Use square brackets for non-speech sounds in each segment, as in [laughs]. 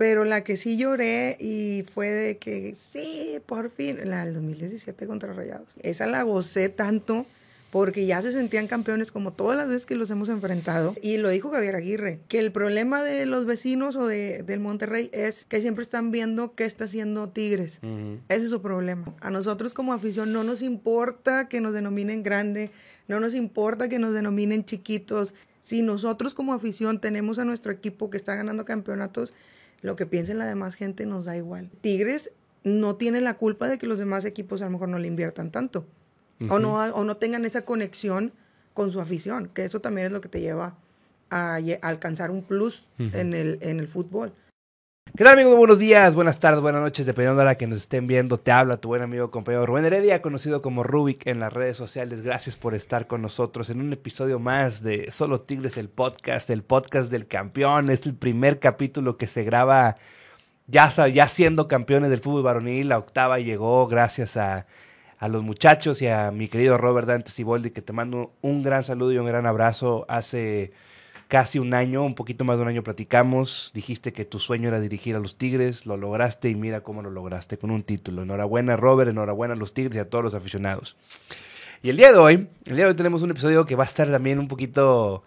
Pero la que sí lloré y fue de que sí, por fin, la del 2017 contra Rayados. Esa la gocé tanto porque ya se sentían campeones como todas las veces que los hemos enfrentado. Y lo dijo Javier Aguirre, que el problema de los vecinos o de, del Monterrey es que siempre están viendo qué está haciendo Tigres. Ese es su problema. A nosotros como afición no nos importa que nos denominen grande, no nos importa que nos denominen chiquitos. Si nosotros como afición tenemos a nuestro equipo que está ganando campeonatos, lo que piensen la demás gente nos da igual. Tigres no tiene la culpa de que los demás equipos a lo mejor no le inviertan tanto o, no, o no tengan esa conexión con su afición, que eso también es lo que te lleva a, alcanzar un plus en, el, en el fútbol. ¿Qué tal amigos? Buenos días, buenas tardes, buenas noches, dependiendo de la que nos estén viendo. Te habla tu buen amigo compañero Rubén Heredia, conocido como Rubik en las redes sociales. Gracias por estar con nosotros en un episodio más de Solo Tigres, el podcast, el podcast del campeón. Es el primer capítulo que se graba ya, ya siendo campeones del fútbol varonil. La octava llegó gracias a a los muchachos y a mi querido Robert Dante Siboldi, que te mando un gran saludo y un gran abrazo. Hace casi un año, un poquito más de un año platicamos, dijiste que tu sueño era dirigir a los Tigres, lo lograste y mira cómo lo lograste con un título. Enhorabuena Robert, enhorabuena a los Tigres y a todos los aficionados. Y el día de hoy, el día de hoy tenemos un episodio que va a estar también un poquito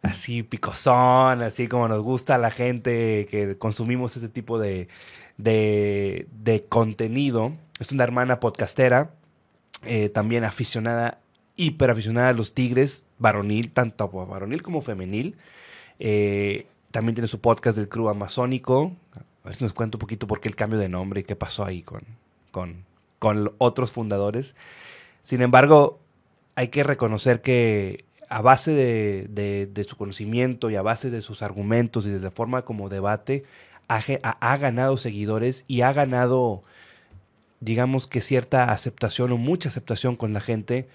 así picosón, así como nos gusta a la gente que consumimos este tipo de, de, contenido. Es una hermana podcastera, eh, también aficionada, hiper aficionada a los Tigres, varonil, tanto varonil como femenil. Eh, también tiene su podcast del Club Amazónico. A ver si nos cuenta un poquito por qué el cambio de nombre y qué pasó ahí con, con, con otros fundadores. Sin embargo, hay que reconocer que a base de, de, su conocimiento y a base de sus argumentos y de la forma como debate, ha, ha ganado seguidores y ha ganado digamos que cierta aceptación o mucha aceptación con la gente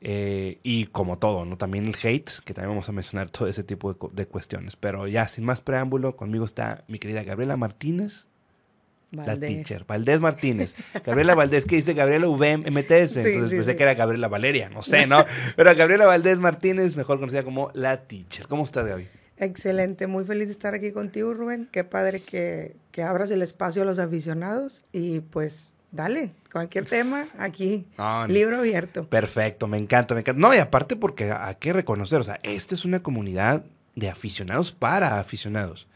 eh, y como todo, ¿no? También el hate, que también vamos a mencionar todo ese tipo de, cuestiones. Pero ya, sin más preámbulo, conmigo está mi querida Gabriela Martínez. La teacher, Valdés Martínez. Gabriela Valdés, ¿qué dice Gabriela VMTS? Entonces pensé que era Gabriela Valeria, no sé, ¿no? Pero Gabriela Valdés Martínez, mejor conocida como la teacher. ¿Cómo estás, Gaby? Excelente, muy feliz de estar aquí contigo, Rubén. Qué padre que, que abras el espacio a los aficionados y pues Dale, cualquier tema, aquí, libro abierto. Perfecto, me encanta, me encanta. No, y aparte porque hay que reconocer, o sea, esta es una comunidad de aficionados para aficionados.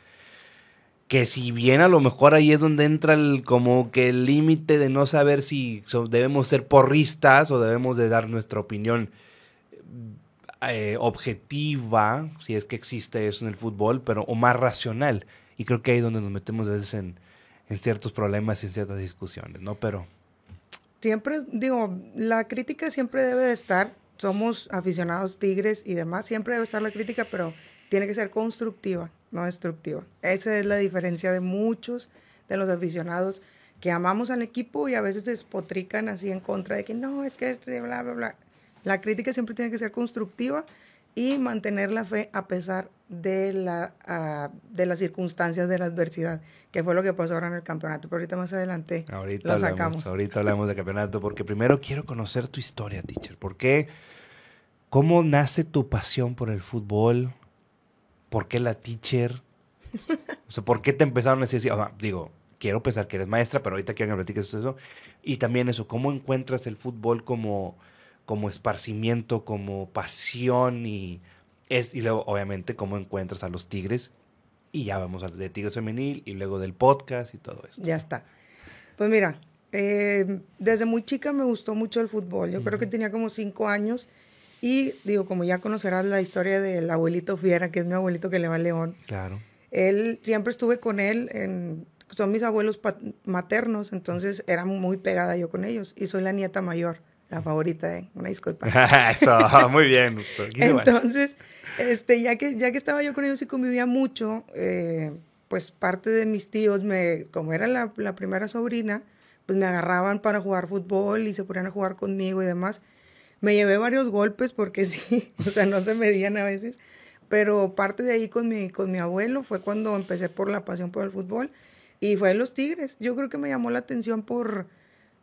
Que si bien a lo mejor ahí es donde entra el, como que el límite de no saber si debemos ser porristas o debemos de dar nuestra opinión eh, objetiva, si es que existe eso en el fútbol, pero o más racional. Y creo que ahí es donde nos metemos a veces en, en ciertos problemas y en ciertas discusiones, ¿no? Pero... Siempre, digo, la crítica siempre debe de estar, somos aficionados tigres y demás, siempre debe estar la crítica, pero tiene que ser constructiva, no destructiva. Esa es la diferencia de muchos de los aficionados que amamos al equipo y a veces despotrican así en contra de que no, es que este, bla, bla, bla. La crítica siempre tiene que ser constructiva y mantener la fe a pesar de, la, ah, de las circunstancias de la adversidad, que fue lo que pasó ahora en el campeonato. Pero ahorita más adelante ahorita lo sacamos. ahorita hablamos de campeonato, porque primero quiero conocer tu historia, teacher. ¿Por qué? ¿Cómo nace tu pasión por el fútbol? ¿Por qué la teacher? O sea, ¿por qué te empezaron a decir, digo, quiero pensar que eres maestra, pero ahorita quiero que me platiques eso. Y también eso, ¿cómo encuentras el fútbol como como esparcimiento, como pasión y, es, y luego obviamente cómo encuentras a los tigres y ya vamos al de Tigres Femenil y luego del podcast y todo esto. Ya está. Pues mira, eh, desde muy chica me gustó mucho el fútbol. Yo creo que tenía como cinco años y digo, como ya conocerás la historia del abuelito Fiera, que es mi abuelito que le va a León. Claro. Él, siempre estuve con él, en, son mis abuelos maternos, entonces era muy pegada yo con ellos y soy la nieta mayor la favorita, ¿eh? Una disculpa. [laughs] Eso, [laughs] muy bien. Entonces, este, ya que, ya que estaba yo con ellos y convivía mucho, eh, pues parte de mis tíos, me, como era la, la, primera sobrina, pues me agarraban para jugar fútbol y se ponían a jugar conmigo y demás. Me llevé varios golpes porque [laughs] sí, o sea, no se medían a veces, pero parte de ahí con mi, con mi abuelo fue cuando empecé por la pasión por el fútbol y fue los Tigres. Yo creo que me llamó la atención por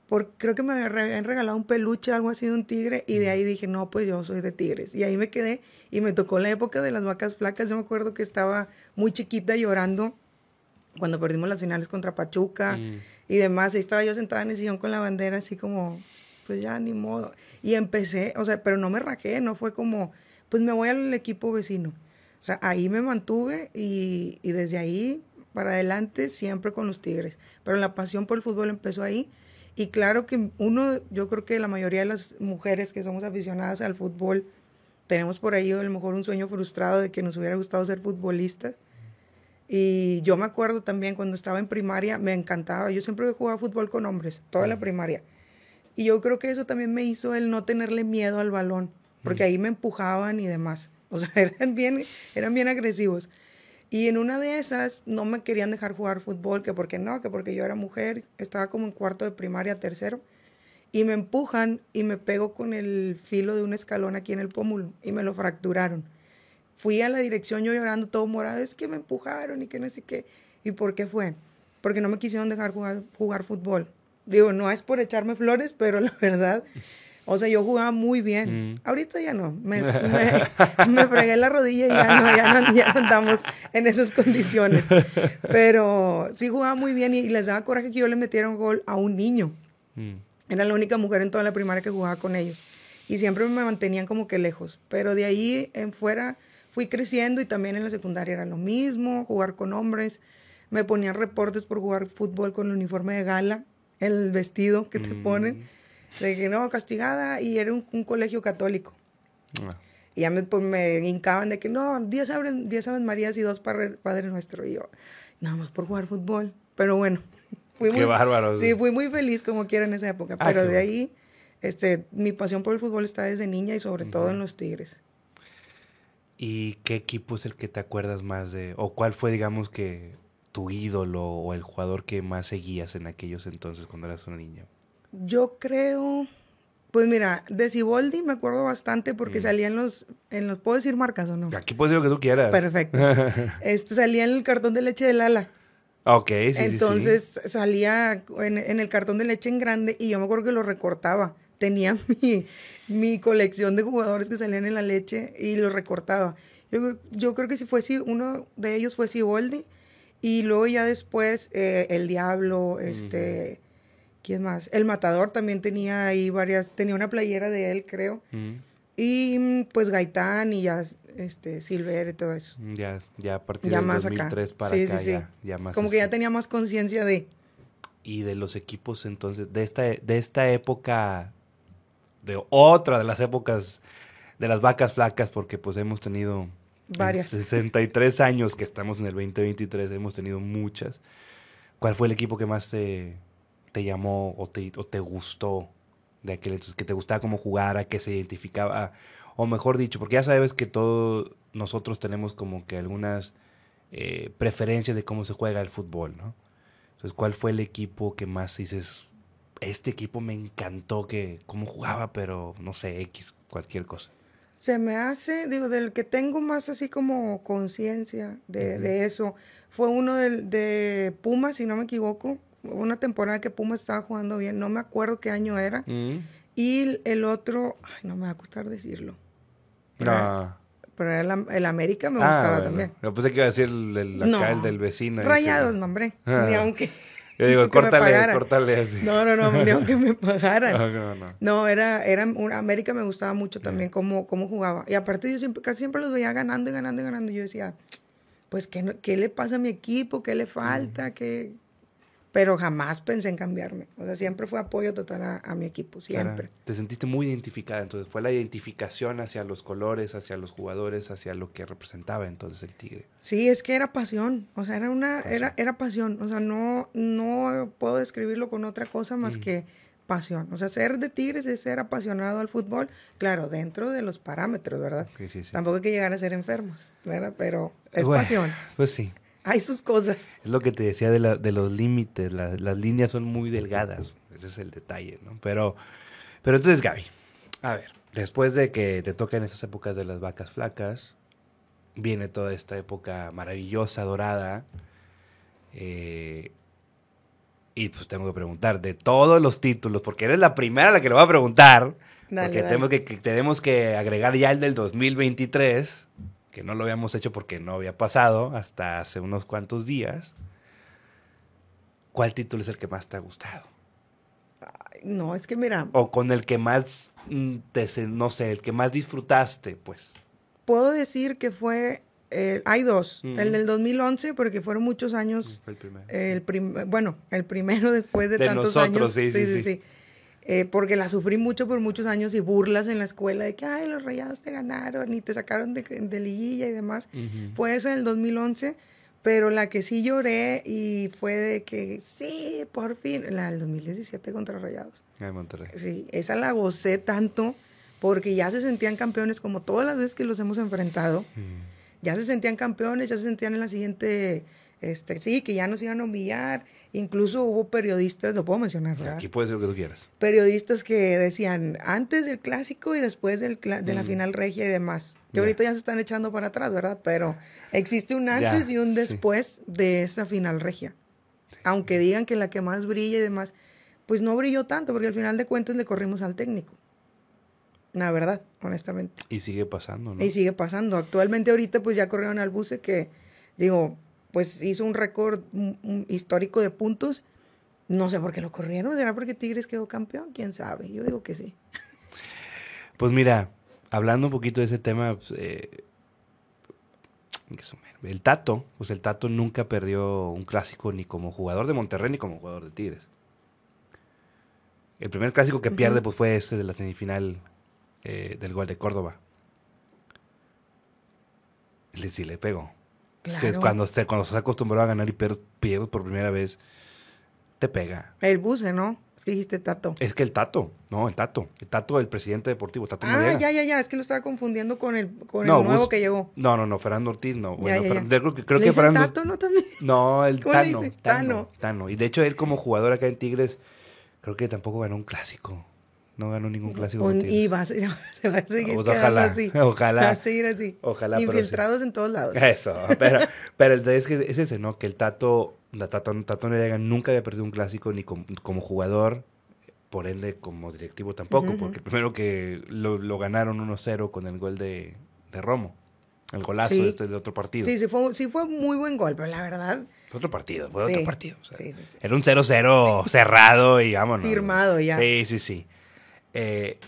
porque creo que me habían regalado un peluche, algo así de un tigre, y de ahí dije, no, pues yo soy de tigres. Y ahí me quedé, y me tocó la época de las vacas flacas. Yo me acuerdo que estaba muy chiquita llorando cuando perdimos las finales contra Pachuca mm. y demás. Ahí estaba yo sentada en el sillón con la bandera, así como, pues ya ni modo. Y empecé, o sea, pero no me rajé, no fue como, pues me voy al equipo vecino. O sea, ahí me mantuve y, y desde ahí para adelante siempre con los Tigres. Pero la pasión por el fútbol empezó ahí. Y claro que uno, yo creo que la mayoría de las mujeres que somos aficionadas al fútbol, tenemos por ahí a lo mejor un sueño frustrado de que nos hubiera gustado ser futbolistas. Y yo me acuerdo también cuando estaba en primaria, me encantaba. Yo siempre jugaba fútbol con hombres, toda la primaria. Y yo creo que eso también me hizo el no tenerle miedo al balón, porque ahí me empujaban y demás. O sea, [laughs] eran bien, eran bien agresivos. Y en una de esas no me querían dejar jugar fútbol, que porque no, que porque yo era mujer, estaba como en cuarto de primaria, tercero, y me empujan y me pego con el filo de un escalón aquí en el pómulo y me lo fracturaron. Fui a la dirección yo llorando todo morado, es que me empujaron y que no sé qué. ¿Y por qué fue? Porque no me quisieron dejar jugar, fútbol. Digo, no es por echarme flores, pero la [laughs] verdad o sea, yo jugaba muy bien. Mm. Ahorita ya no. Me, [laughs] me, fregué la rodilla y ya no, ya no, ya andamos en esas condiciones. Pero sí jugaba muy bien y, les daba coraje que yo le metiera un gol a un niño. Mm. Era la única mujer en toda la primaria que jugaba con ellos. Y siempre me mantenían como que lejos. Pero de ahí en fuera fui creciendo y también en la secundaria era lo mismo, jugar con hombres. Me ponían reportes por jugar fútbol con el uniforme de gala, el vestido que te mm. ponen de que no, castigada, y era un, colegio católico. Ah. Y ya me, pues, me hincaban de que no, 10 Aves, Marías y dos Padre, padre Nuestro. Y yo, nada más por jugar fútbol. Pero bueno, [laughs] fui Qué bárbaro. Sí, fui muy feliz como quiera en esa época. Ah, pero de ahí, este, mi pasión por el fútbol está desde niña y sobre todo en los Tigres. ¿Y qué equipo es el que te acuerdas más de? ¿O cuál fue, digamos, que tu ídolo o el jugador que más seguías en aquellos entonces cuando eras una niña? Yo creo, pues mira, de Ciboldi me acuerdo bastante porque mm. salía en los, en los, ¿puedo decir marcas o no? Aquí puedes decir lo que tú quieras. Perfecto. [laughs] este, salía en el cartón de leche de Lala. Ok, sí, Entonces salía en, en, el cartón de leche en grande y yo me acuerdo que lo recortaba. Tenía [laughs] mi, mi colección de jugadores que salían en la leche y lo recortaba. Yo, yo creo que si fue uno de ellos fue Ciboldi y luego ya después eh, El Diablo, este... ¿Quién más? El Matador también tenía ahí varias, tenía una playera de él, creo. Mm. Y pues Gaitán y ya este Silver y todo eso. Mm, ya, ya a partir de 2003 para acá, Ya, más Como que ya tenía más conciencia de... Y de los equipos entonces, de esta, de esta época, de otra de las épocas de las vacas flacas, porque pues hemos tenido... Varias. 63 años que estamos en el 2023, hemos tenido muchas. ¿Cuál fue el equipo que más te te llamó o te, o te gustó de aquel entonces, que te gustaba cómo jugara, que se identificaba, o mejor dicho, porque ya sabes que todos nosotros tenemos como que algunas eh, preferencias de cómo se juega el fútbol, ¿no? Entonces, ¿cuál fue el equipo que más dices, este equipo me encantó que cómo jugaba, pero no sé, X, cualquier cosa? Se me hace, digo, del que tengo más así como conciencia de, eso, fue uno de, de Puma, si no me equivoco, una temporada que Puma estaba jugando bien, no me acuerdo qué año era. Mm. Y el otro, ay, no me va a costar decirlo. Pero, ah. pero el, América me gustaba ah, también. Yo pensé que iba a decir el, el, del vecino. Rayados, no, hombre. Ah. Ni aunque. [laughs] Yo digo, [laughs] córtale, córtale así. No, no, no, ni aunque me [laughs] pagaran. No, no, no. era, era, América me gustaba mucho también cómo, cómo jugaba. Y aparte yo siempre, casi siempre los veía ganando y ganando y ganando. Y yo decía, pues, ¿qué, qué le pasa a mi equipo? ¿Qué le falta? ¿Qué, pero jamás pensé en cambiarme. O sea, siempre fue apoyo total a, mi equipo, siempre. te sentiste muy identificada, entonces fue la identificación hacia los colores, hacia los jugadores, hacia lo que representaba entonces el Tigre. Sí, es que era pasión, o sea, era una era era pasión, o sea, no no puedo describirlo con otra cosa más que pasión. O sea, ser de Tigres es ser apasionado al fútbol, claro, dentro de los parámetros, ¿verdad? Sí, sí, sí. Tampoco hay que llegar a ser enfermos, ¿verdad? Pero es pasión. Pues sí hay sus cosas. Es lo que te decía de, de los límites, las líneas son muy delgadas, ese es el detalle, ¿no? Pero, pero entonces, Gaby, a ver, después de que te tocan esas épocas de las vacas flacas, viene toda esta época maravillosa, dorada, eh, y pues tengo que preguntar, de todos los títulos, porque eres la primera a la que le voy a preguntar, porque Tenemos, que, que, tenemos que agregar ya el del 2023 que no lo habíamos hecho porque no había pasado hasta hace unos cuantos días. ¿cuál título es el que más te ha gustado? No, es que mira, O con el que más, mm, te no sé, el que más disfrutaste, pues. puedo decir que fue, eh, hay dos, Ujú. el del 2011, porque fueron muchos años, Fue el primero. el prim- bueno, el primero [laughs] después de, De tantos nosotros, años. sí, sí, sí. Eh, porque la sufrí mucho por muchos años y burlas en la escuela de que, ay, los rayados te ganaron y te sacaron de, de liguilla y demás. Ujú. Fue esa del 2011, pero la que sí lloré y fue de que, sí, por fin, la del 2017 contra Rayados. En Monterrey. Sí, esa la gocé tanto porque ya se sentían campeones como todas las veces que los hemos enfrentado. Mm. Ya se sentían campeones, ya se sentían en la siguiente, este, sí, que ya nos iban a humillar. Incluso hubo periodistas, lo puedo mencionar, ¿verdad? Aquí puedes decir lo que tú quieras. Periodistas que decían antes del clásico y después del de la Mm. final regia y demás. Que ahorita ya se están echando para atrás, ¿verdad? Pero existe un antes y un sí. después de esa final regia. Aunque digan que la que más brilla y demás, pues no brilló tanto, porque al final de cuentas le corrimos al técnico. La verdad, honestamente. Y sigue pasando, ¿no? Y sigue pasando. Actualmente ahorita pues ya corrieron al buce que, digo, pues hizo un récord mm, mm, histórico de puntos. No sé por qué lo corrieron. ¿Será porque Tigres quedó campeón? ¿Quién sabe? Yo digo que sí. Pues mira, hablando un poquito de ese tema, pues, eh, el Tato, pues el Tato nunca perdió un clásico ni como jugador de Monterrey ni como jugador de Tigres. El primer clásico que pierde pues fue ese de la semifinal eh, del gol de Córdoba. Le, sí le Es Claro. cuando, se, cuando se acostumbró a ganar y pier- pierdes por primera vez, te pega. El buce, ¿no? Es que dijiste Tato. Es que el Tato, no, el Tato, el Tato, el presidente deportivo, Tato Ah, Noriega. ya, ya, ya. Es que lo estaba confundiendo con el, con No, el nuevo Bus- que llegó. No, no, no, Fernando Ortiz no. Bueno, ya, ya. Fer- yo creo que, creo ¿Le que Fernando. Tato, ¿no? También. No, el. Tano, Tano. Tano. Y de hecho, él como jugador acá en Tigres, creo que tampoco ganó un clásico. No ganó ningún clásico. Un- y va se se va a seguir Pues quedando ojalá, así. ojalá. Va a seguir así. Ojalá, pero sí. Infiltrados en todos lados. Eso, [laughs] pero, pero el- es, que es ese, ¿no? Que el Tato, la Tato, Tato Noriega nunca había perdido un clásico ni como, como jugador, por ende como directivo tampoco, Ujú, ujú. porque primero que lo, lo ganaron 1-0 con el gol de, de Romo, el golazo Sí. este de otro partido. Sí, sí fue, sí fue muy buen gol, pero la verdad, Fue otro partido, fue Sí, otro partido. o sea, sí, sí, sí. Era un 0-0 cerrado y vámonos. Firmado ya. Sí, sí, sí. Eh,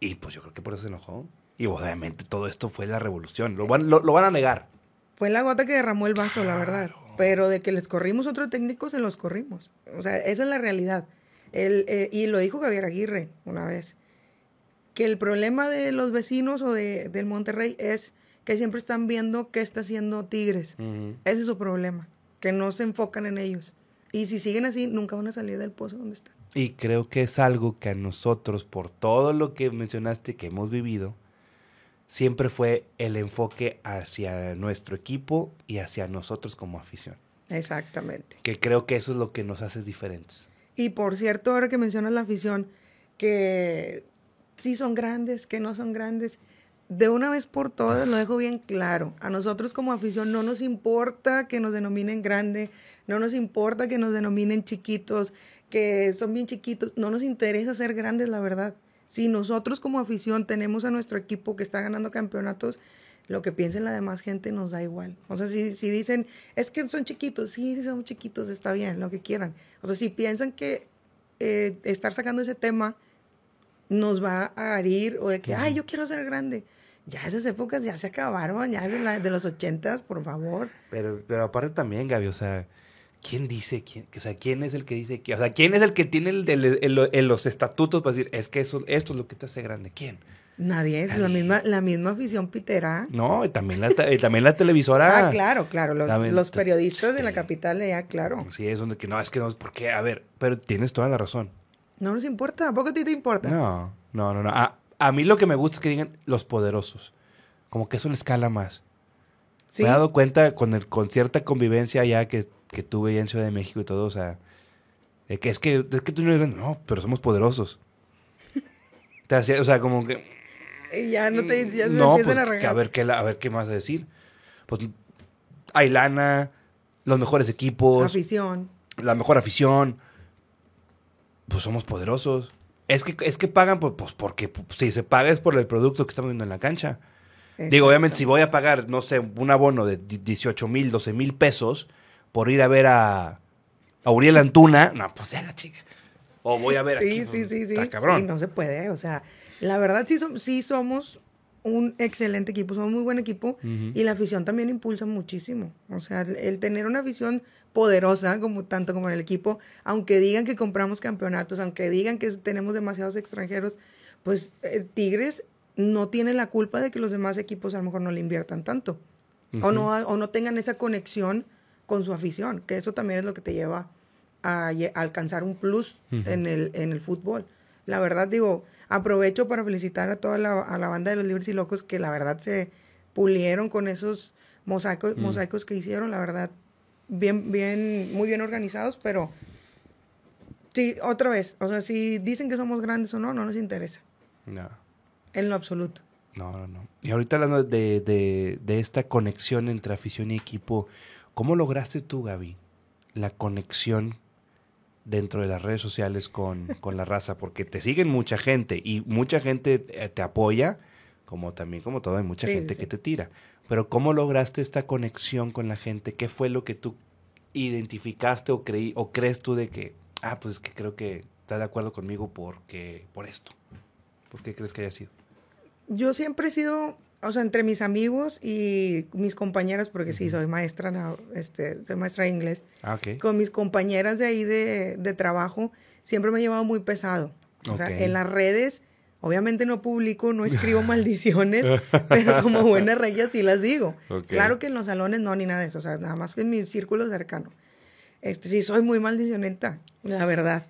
y pues yo creo que por eso se enojó. Y obviamente todo esto fue la revolución. Lo van, lo, lo van a negar. fue la gota que derramó el vaso, la verdad. Pero de que les corrimos otro técnico, se los corrimos. O sea, esa es la realidad. El, eh, y lo dijo Javier Aguirre una vez, que el problema de los vecinos o de, del Monterrey es que siempre están viendo qué está haciendo Tigres. Ese es su problema, que no se enfocan en ellos. Y si siguen así, nunca van a salir del pozo donde están. Y creo que es algo que a nosotros, por todo lo que mencionaste que hemos vivido, siempre fue el enfoque hacia nuestro equipo y hacia nosotros como afición. Exactamente. Que creo que eso es lo que nos hace diferentes. Y por cierto, ahora que mencionas la afición, que sí son grandes, que no son grandes, de una vez por todas lo dejo bien claro. A nosotros como afición no nos importa que nos denominen grande, no nos importa que nos denominen chiquitos, que son bien chiquitos, no nos interesa ser grandes, la verdad. Si nosotros como afición tenemos a nuestro equipo que está ganando campeonatos, lo que piensen la demás gente nos da igual. O sea, si, si dicen, es que son chiquitos, sí, son chiquitos, está bien, lo que quieran. O sea, si piensan que eh, estar sacando ese tema nos va a herir o de que, ay, yo quiero ser grande. Ya esas épocas ya se acabaron, ya de, la- de los ochentas, por favor. Pero, pero aparte también, Gaby, o sea, ¿quién dice? Quién, o sea, ¿quién es el que dice que? O sea, ¿quién es el que tiene el, el- el- el- los estatutos para decir, es que eso, esto es lo que te hace grande? ¿Quién? Nadie es la misma, la misma afición pitera. No, y también la, y también la televisora. Ah, claro, claro. Los, los periodistas de la sí. capital, ya, claro. Sí, es donde que no, es que no, ¿por qué? A ver, pero tienes toda la razón. No nos importa, ¿a poco a ti te importa? No, no, no, no. A, a mí lo que me gusta es que digan los poderosos. Como que eso le escala más. Sí, Me he dado cuenta con, el, con cierta convivencia ya que, que tuve ya en Ciudad de México y todo, o sea, de que es que, es que tú no eres, no, pero somos poderosos. [laughs] Te hacía- o sea, como que... y ya no te ya se no, empiezan pues, a que a ver qué, a ver qué más decir. Pues hay lana, los mejores equipos, afición. la mejor afición. Pues somos poderosos. Es que, es que pagan, pues, pues, porque pues, si se paga es por el producto que estamos viendo en la cancha. Digo, obviamente, si voy a pagar, no sé, un abono de di- 18 mil, 12 mil pesos por ir a ver a, a Uriel Antuna, no, pues ya la chica. O voy a ver sí, aquí. Sí, sí, sí. Cabrón. Sí, no se puede. O sea, la verdad sí, sí somos un excelente equipo, somos muy buen equipo y la afición también impulsa muchísimo. O sea, el, el tener una afición poderosa, como tanto como en el equipo, aunque digan que compramos campeonatos, aunque digan que tenemos demasiados extranjeros, pues eh, Tigres no tiene la culpa de que los demás equipos a lo mejor no le inviertan tanto. O, no, o no tengan esa conexión con su afición, que eso también es lo que te lleva a, alcanzar un plus en, el, en el fútbol. La verdad, digo, aprovecho para felicitar a toda la, a la banda de los Libres y Locos que la verdad se pulieron con esos mosaicos, mosaicos que hicieron, la verdad, bien, bien, muy bien organizados, pero sí, otra vez, o sea, si dicen que somos grandes o no, no nos interesa, No. En lo absoluto. No, no, no. Y ahorita hablando de, de, de esta conexión entre afición y equipo, ¿cómo lograste tú, Gaby, la conexión dentro de las redes sociales con, con la raza? Porque te siguen mucha gente y mucha gente eh, te apoya, como también, como todo, hay mucha Sí, gente sí, que te tira. Pero ¿cómo lograste esta conexión con la gente? ¿Qué fue lo que tú identificaste o creí o crees tú de que, ah, pues es que creo que está de acuerdo conmigo porque por esto? ¿Por qué crees que haya sido? Yo siempre he sido, o sea, entre mis amigos y mis compañeras, porque sí, soy maestra, no, este, soy maestra de inglés, Ah, con mis compañeras de ahí de, de trabajo, siempre me he llevado muy pesado. O sea, en las redes, obviamente no publico, no escribo [laughs] maldiciones, pero como buena regia sí las digo. Claro que en los salones no, ni nada de eso, o sea, nada más en mi círculo cercano. Este, sí, soy muy maldicionenta, la verdad.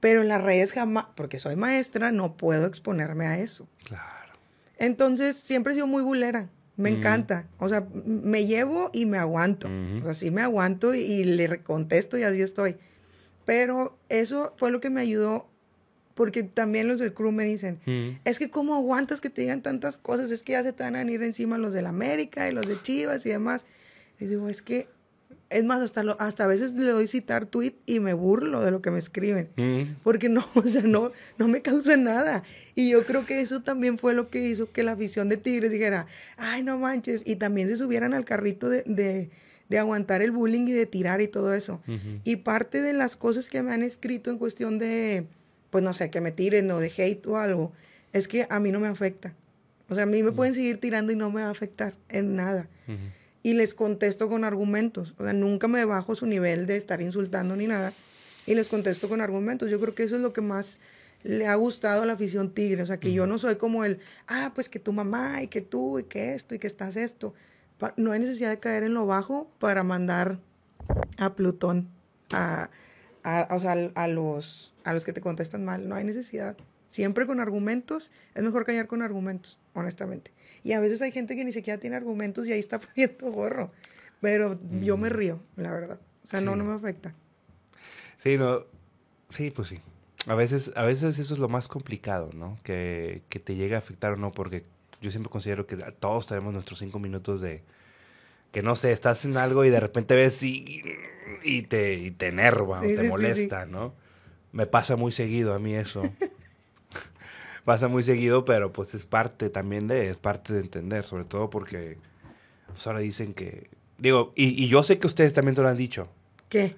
Pero en las redes jamás, porque soy maestra, no puedo exponerme a eso. Claro. Entonces, siempre he sido muy bulera. Me Mm. encanta. O sea, me llevo y me aguanto. Ujú. O sea, sí me aguanto y, y le contesto y así estoy. Pero eso fue lo que me ayudó, porque también los del crew me dicen, Mm. es que cómo aguantas que te digan tantas cosas, es que ya se te van a venir encima los del América y los de Chivas y demás. Y digo, es que, es más, hasta, lo, hasta a veces le doy citar tweet y me burlo de lo que me escriben Mm. porque no, [laughs] o sea, no, no me causa nada. Y yo creo que eso también fue lo que hizo que la afición de Tigres dijera, ay, no manches, y también se subieran al carrito de, de, de aguantar el bullying y de tirar y todo eso. Y parte de las cosas que me han escrito en cuestión de, pues no sé, que me tiren o de hate o algo, es que a mí no me afecta. O sea, a mí me pueden seguir tirando y no me va a afectar en nada. Y les contesto con argumentos. O sea, nunca me bajo su nivel de estar insultando ni nada. Y les contesto con argumentos. Yo creo que eso es lo que más le ha gustado a la afición tigre. O sea, que yo no soy como el, ah, pues que tu mamá y que tú y que esto y que estás esto. Pa- no hay necesidad de caer en lo bajo para mandar a Plutón, a, a- o sea, a los, a los que te contestan mal. No hay necesidad. Siempre con argumentos. Es mejor callar con argumentos, honestamente. Y a veces hay gente que ni siquiera tiene argumentos y ahí está [laughs] poniendo gorro. Pero yo me río, la verdad. O sea, no, Sí. no me afecta. Sí, no. Sí, pues sí. A veces, a veces eso es lo más complicado, ¿no? Que, que te llegue a afectar o no, porque yo siempre considero que todos tenemos nuestros cinco minutos de que no sé, estás en algo y de repente ves y, y te, y te enerva Sí, o te sí, molesta, ¿no? Me pasa muy seguido a mí eso. [laughs] pasa muy seguido, pero pues es parte también de, es parte de entender, sobre todo porque pues ahora dicen que, digo, y, y yo sé que ustedes también te lo han dicho, ¿Qué?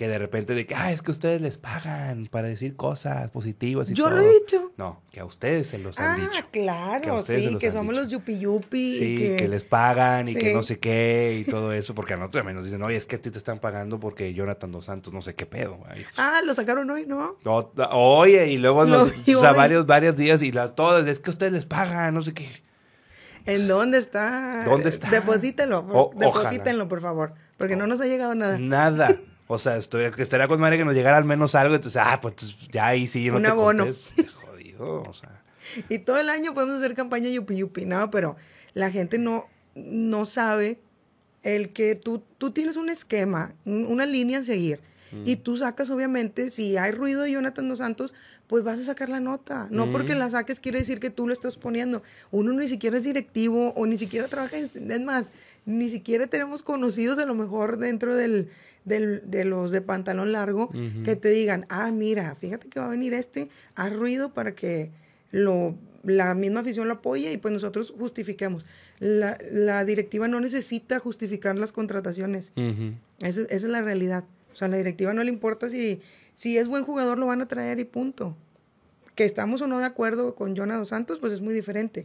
Que de repente de que, ah, es que ustedes les pagan para decir cosas positivas y Yo todo. lo he dicho. No, que a ustedes se los Ah, han dicho. Que a claro, se sí, que somos dicho. los yupi yupi. Sí, y que... les pagan y que no sé qué y todo eso, porque a nosotros también nos dicen, oye, es que a ti te están pagando porque Jonathan Dos Santos no sé qué pedo. güey". Ah, lo sacaron hoy, ¿no? No, oye, y luego Lo nos, o sea, hoy. varios, varios días y la, todas, es que ustedes les pagan, no sé qué. ¿En dónde está? ¿Dónde está? Deposítenlo, O- deposítenlo, por favor, porque no nos ha llegado nada. Nada. O sea, estoy, estaría con madre que nos llegara al menos algo, entonces, ah, pues ya ahí sí, no Un te abono. [laughs] Jodido, o sea. Y todo el año podemos hacer campaña yupi yupi, no, pero la gente no, no sabe el que tú, tú tienes un esquema, un- una línea a seguir. Y tú sacas, obviamente, si hay ruido de Jonathan Dos Santos, pues vas a sacar la nota. No Mm. porque la saques quiere decir que tú lo estás poniendo. Uno ni siquiera es directivo o ni siquiera trabaja en... Es más, ni siquiera tenemos conocidos a lo mejor dentro del, del- de los de pantalón largo que te digan, ah, mira, fíjate que va a venir este, haz ruido para que lo, la misma afición lo apoye y pues nosotros justifiquemos. La, la directiva no necesita justificar las contrataciones. Esa, esa es la realidad. O sea, a la directiva no le importa si, si es buen jugador, lo van a traer y punto. Que estamos o no de acuerdo con Jonah Dos Santos, pues es muy diferente.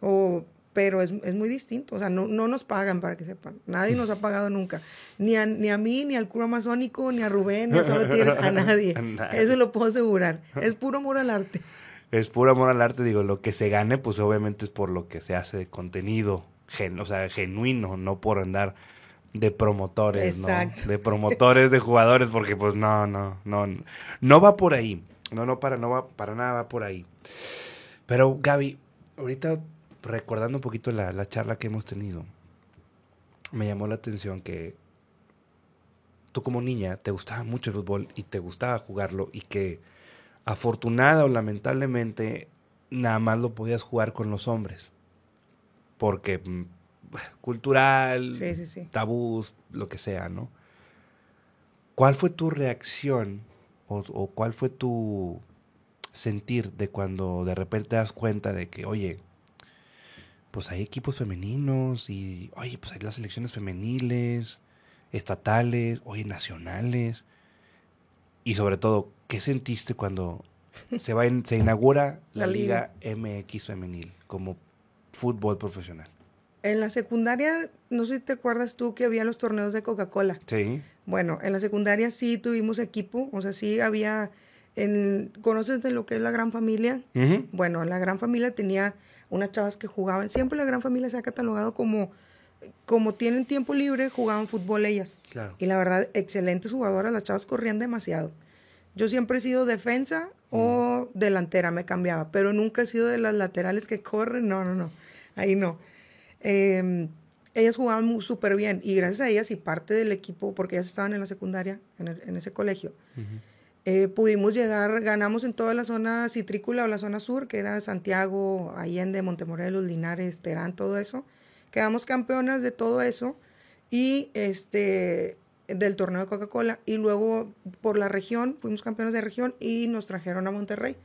o, pero es, es, muy distinto. O sea, no, no nos pagan para que sepan. Nadie nos ha pagado nunca. Ni a, ni a mí, ni al cura amazónico, ni a Rubén, ni a Solo [laughs] a nadie. Eso lo puedo asegurar. Es puro amor al arte. Es puro amor al arte. Digo, lo que se gane, pues obviamente es por lo que se hace de contenido. Gen, o sea, genuino, no por andar de promotores, ¿no? De promotores de jugadores, porque pues no, no, no, no va por ahí. No, no para, no va, para nada va por ahí. Pero Gaby, ahorita recordando un poquito la, la charla que hemos tenido, me llamó la atención que tú como niña te gustaba mucho el fútbol y te gustaba jugarlo y que afortunada o lamentablemente nada más lo podías jugar con los hombres. Porque mm, cultural, tabús, lo que sea, ¿no? ¿Cuál fue tu reacción o, cuál fue tu sentir de cuando de repente te das cuenta de que, oye, pues hay equipos femeninos y, oye, pues hay las selecciones femeniles, estatales, oye, nacionales? Y sobre todo, ¿qué sentiste cuando se, va se inaugura la, Liga MX femenil como fútbol profesional? En la secundaria, no sé si te acuerdas tú que había los torneos de Coca-Cola. Sí. Bueno, en la secundaria sí tuvimos equipo, o sea, sí había, en, ¿conoces de lo que es la gran familia? Bueno, la gran familia tenía unas chavas que jugaban, siempre la gran familia se ha catalogado como, como tienen tiempo libre, jugaban fútbol ellas. Claro. Y la verdad, excelentes jugadoras, las chavas corrían demasiado. Yo siempre he sido defensa o delantera, me cambiaba, pero nunca he sido de las laterales que corren, no, no, no, ahí no. Em, ellas jugaban súper bien y gracias a ellas y parte del equipo, porque ellas estaban en la secundaria, en, ese colegio, eh, pudimos llegar, ganamos en toda la zona citrícula o la zona sur, que era Santiago, Allende, Montemorelos, Linares, Terán, todo eso. Quedamos campeonas de todo eso y este del torneo de Coca-Cola y luego por la región, fuimos campeones de región y nos trajeron a Monterrey.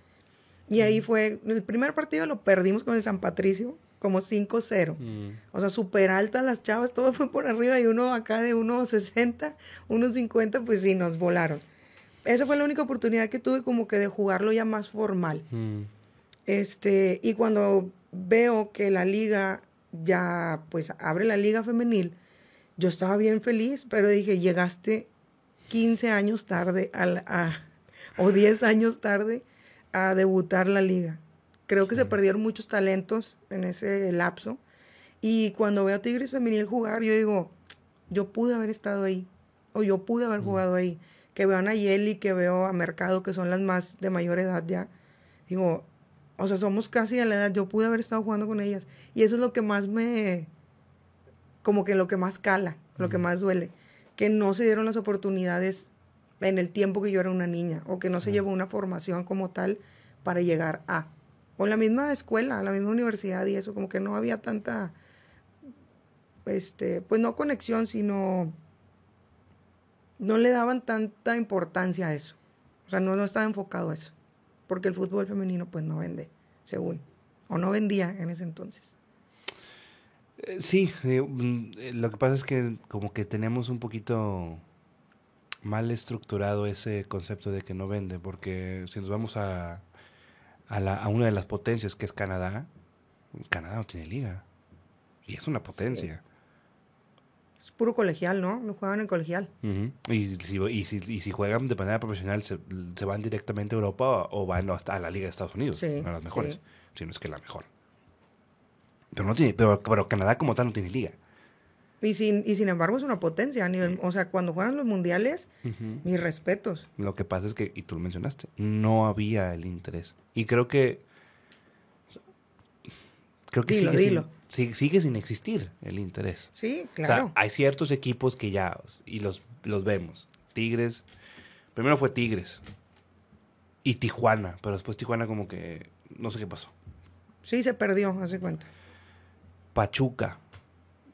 Y ahí fue, el primer partido lo perdimos con el San Patricio, como 5-0. Mm. O sea, súper altas las chavas, todo fue por arriba y uno acá de 1.60, 1.50, pues sí, nos volaron. Esa fue la única oportunidad que tuve como que de jugarlo ya más formal. Mm. Este, y cuando veo que la liga ya, pues abre la liga femenil, yo estaba bien feliz, pero dije, llegaste 15 años tarde a, o 10 años tarde a debutar la liga. Creo que se perdieron muchos talentos en ese lapso. Y cuando veo a Tigres Femenil jugar, yo digo, yo pude haber estado ahí. O yo pude haber jugado ahí. Que veo a Nayeli, que veo a Mercado, que son las más de mayor edad ya. Digo, o sea, somos casi a la edad. Yo pude haber estado jugando con ellas. Y eso es lo que más me. Como que lo que más cala, lo que más duele. Que no se dieron las oportunidades en el tiempo que yo era una niña. O que no se llevó una formación como tal para llegar a o la misma escuela, la misma universidad y eso, como que no había tanta, este, pues no conexión, sino no le daban tanta importancia a eso. O sea, no, no estaba enfocado a eso. Porque el fútbol femenino pues no vende, según. O no vendía en ese entonces. Eh, sí, eh, mm, eh, lo que pasa es que como que tenemos un poquito mal estructurado ese concepto de que no vende, porque si nos vamos a a, la, a una de las potencias que es Canadá, Canadá no tiene liga. Y es una potencia. Es puro colegial, ¿no? No juegan en colegial. y, si, y, si, y, si, juegan de manera profesional, se, se, van directamente a Europa o van hasta a la Liga de Estados Unidos. Sí, a las mejores. Si no es que la mejor. Pero, no tiene, pero, pero Canadá como tal no tiene liga. Y sin, y sin embargo es una potencia a nivel, o sea, cuando juegan los mundiales, mis respetos. Lo que pasa es que, y tú lo mencionaste, no había el interés. Y creo que, creo que sigue, Sin, sigue, sin existir el interés. Sí, claro. O sea, hay ciertos equipos que ya, y los, los vemos. Tigres, primero fue Tigres y Tijuana, pero después Tijuana como que, no sé qué pasó. Sí, se perdió, hace cuenta. Pachuca,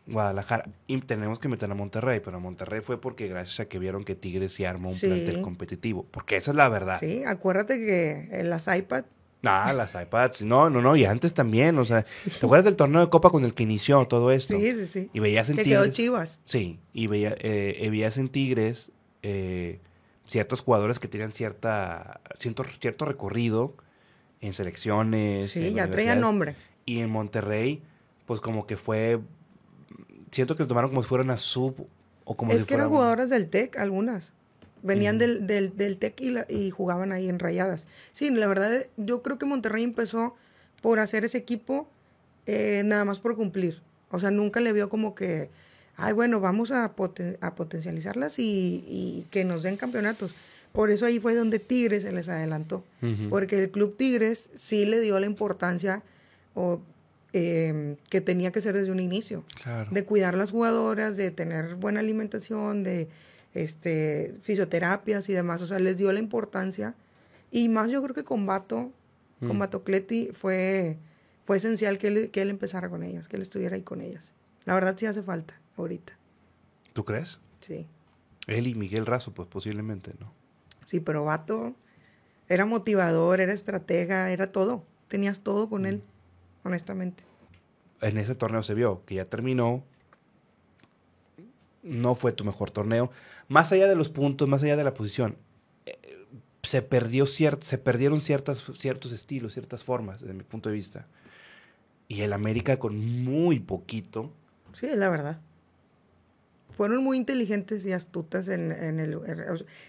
Guadalajara. Y tenemos que meter a Monterrey, pero Monterrey fue porque gracias a que vieron que Tigres se armó un plantel competitivo. Porque esa es la verdad. Sí, acuérdate que en las iPads. Ah, las iPads. No, no, no. Y antes también. O sea, ¿te acuerdas del torneo de Copa con el que inició todo esto? Sí, sí, sí. Y veías en que Tigres. quedó Chivas. Sí. Y veía, eh, veías en Tigres eh, ciertos jugadores que tenían cierta, cierto, cierto recorrido en selecciones. Sí, en ya traían nombre. Y en Monterrey, pues como que fue. Siento que lo tomaron como si fuera una sub o como es si que eran jugadoras del TEC, algunas. Venían del, del, del TEC y, la- y jugaban ahí en rayadas. Sí, la verdad, yo creo que Monterrey empezó por hacer ese equipo eh, nada más por cumplir. O sea, nunca le vio como que, ay, bueno, vamos a, poten- a potencializarlas y, y que nos den campeonatos. Por eso ahí fue donde Tigres se les adelantó. Porque el Club Tigres sí le dio la importancia o, eh, que tenía que ser desde un inicio Claro. de cuidar las jugadoras, de tener buena alimentación, de este fisioterapias y demás. O sea, les dio la importancia. Y más yo creo que con Bato, con Mm. Bato Cleti, fue, fue esencial que él, que él empezara con ellas, que él estuviera ahí con ellas. La verdad sí hace falta ahorita. ¿Tú crees? Sí. Él y Miguel Razo, pues posiblemente, ¿no? Sí, pero Bato era motivador, era estratega, era todo. Tenías todo con él, honestamente. En ese torneo se vio que ya terminó. No fue tu mejor torneo. Más allá de los puntos, más allá de la posición, eh, se, perdió se perdieron ciertas, ciertos estilos, ciertas formas, desde mi punto de vista. Y el América con muy poquito. Sí, es la verdad. Fueron muy inteligentes y astutas en, el...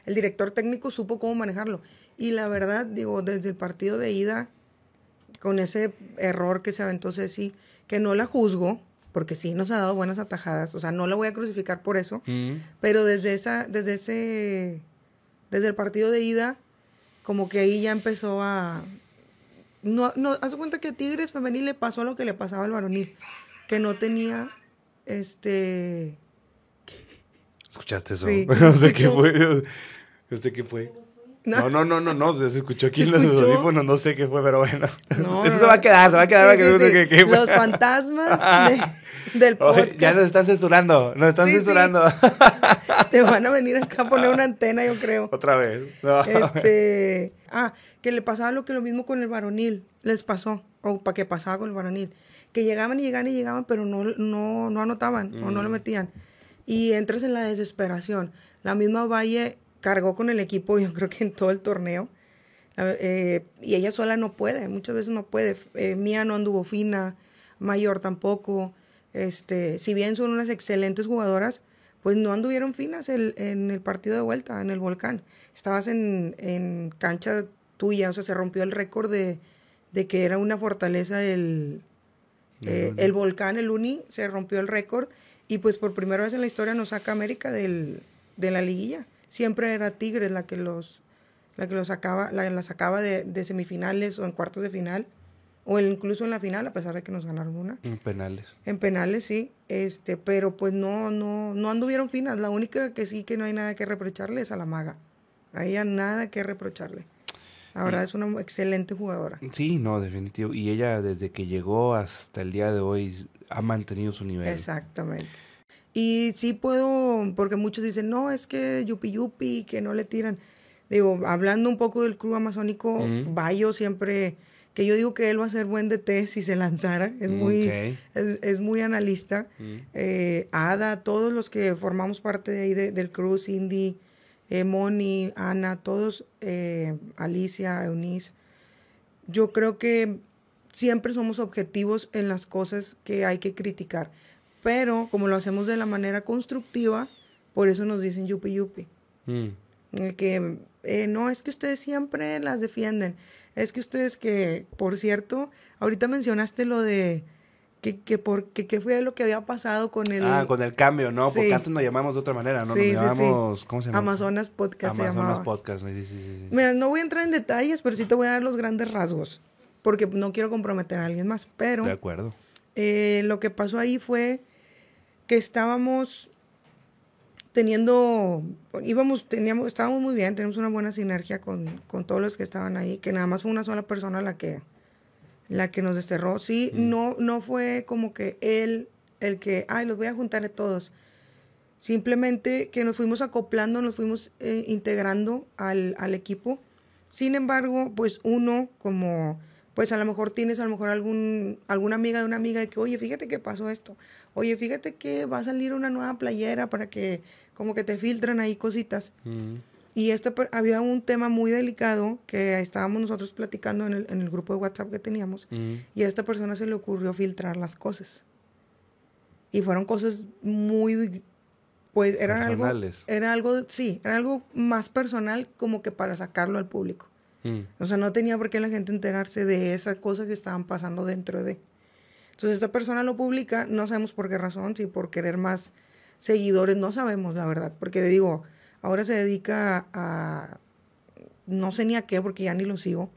El director técnico supo cómo manejarlo. Y la verdad, digo, desde el partido de ida, con ese error que se aventó Ceci, que no la juzgo, porque sí nos ha dado buenas atajadas, o sea, no la voy a crucificar por eso, pero desde esa, desde ese, desde el partido de ida, como que ahí ya empezó a... No, no, haz cuenta que a Tigres femenil le pasó lo que le pasaba al varonil, que no tenía, este... ¿Escuchaste eso? Sí, [laughs] no sé qué fue. No sé qué fue. No, no, no, no, no, se escuchó aquí en los audífonos, no sé qué fue, pero bueno. No, Eso no, se va a quedar, se va a quedar. Sí, para que sí, no sé sí. qué- qué fue. Los fantasmas [laughs] de- del Oye, podcast. ya nos están censurando, nos están Sí, sí. censurando. [laughs] Te van a venir acá a poner una antena, yo creo. Otra vez. No. Este, ah, que le pasaba lo que lo mismo con el varonil, les pasó, o para que pasaba con el varonil, que llegaban y llegaban y llegaban, pero no, no, no anotaban o no lo Mm. metían. Y entras en la desesperación. La misma Valle cargó con el equipo, yo creo que en todo el torneo. Eh, y ella sola no puede, muchas veces no puede. Eh, Mía no anduvo fina, Mayor tampoco. Este, si bien son unas excelentes jugadoras, pues no anduvieron finas el- en el partido de vuelta, en el volcán. Estabas en, en cancha tuya, o sea, se rompió el récord de, de que era una fortaleza el, eh, el volcán, el Uni, se rompió el récord y pues por primera vez en la historia nos saca América del, de la liguilla. Siempre era Tigres la que los, la que los sacaba, la, la sacaba de, de semifinales o en cuartos de final o incluso en la final, a pesar de que nos ganaron una. En penales. En penales sí, este, pero pues no, no, no anduvieron finas. La única que sí que no hay nada que reprocharle es a la maga. A ella nada que reprocharle. La verdad es una excelente jugadora. Sí, no, definitivo. Y ella desde que llegó hasta el día de hoy ha mantenido su nivel. Exactamente. Y sí puedo, porque muchos dicen, no, es que yupi yupi, que no le tiran. Digo, hablando un poco del club amazónico. Bayo siempre, que yo digo que él va a ser buen DT si se lanzara, es muy, Ok. es, es muy analista. Mm. Eh, Ada, todos los que formamos parte de ahí de- del crew, Cindy, eh, Moni, Ana, todos, eh, Alicia, Eunice, yo creo que siempre somos objetivos en las cosas que hay que criticar, pero como lo hacemos de la manera constructiva, por eso nos dicen yupi yupi. Mm. Eh, Que eh, no, es que ustedes siempre las defienden. Es que ustedes que, por cierto, ahorita mencionaste lo de que, que, por, que, que fue lo que había pasado con el Ah, con el cambio, ¿no? Porque antes nos llamamos de otra manera, ¿no? Sí, nos llamamos, ¿cómo se llama? Amazonas Podcast. se Amazonas llamaba. Podcast. Sí, sí, sí, sí. Mira, no voy a entrar en detalles, pero sí te voy a dar los grandes rasgos, porque no quiero comprometer a alguien más. Pero De acuerdo. eh, lo que pasó ahí fue que estábamos teniendo, íbamos, teníamos, estábamos muy bien, teníamos una buena sinergia con, con todos los que estaban ahí, que nada más fue una sola persona la que, la que nos desterró. Sí, no, no fue como que él el que, ay, los voy a juntar a todos. Simplemente que nos fuimos acoplando, nos fuimos eh, integrando al, al equipo. Sin embargo, pues uno como, pues a lo mejor tienes a lo mejor algún, alguna amiga de una amiga de que, oye, fíjate que pasó esto. Oye, fíjate que va a salir una nueva playera para que como que te filtran ahí cositas. Mm. Y este, per- había un tema muy delicado que estábamos nosotros platicando en el, en el grupo de WhatsApp que teníamos. Mm. Y a esta persona se le ocurrió filtrar las cosas. Y fueron cosas muy, pues era algo, Personales. era algo, sí, era algo más personal como que para sacarlo al público. Mm. O sea, no tenía por qué la gente enterarse de esas cosas que estaban pasando dentro de. Entonces esta persona lo publica, no sabemos por qué razón, si por querer más seguidores, no sabemos la verdad, porque digo, ahora se dedica a, no sé ni a qué, porque ya ni lo sigo,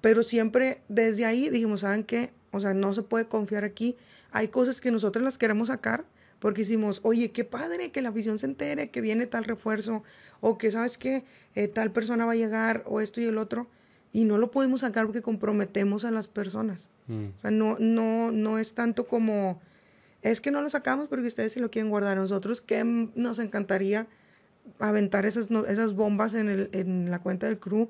pero siempre desde ahí dijimos, ¿saben qué? O sea, no se puede confiar aquí, hay cosas que nosotros las queremos sacar, porque decimos, oye, qué padre que la afición se entere que viene tal refuerzo, o que, ¿sabes qué? Eh, tal persona va a llegar, o esto y el otro, y no lo podemos sacar porque comprometemos a las personas. Mm. O sea, no, no, no es tanto como, es que no lo sacamos porque ustedes se lo quieren guardar. Nosotros que nos encantaría aventar esas, esas bombas en, el, en la cuenta del crew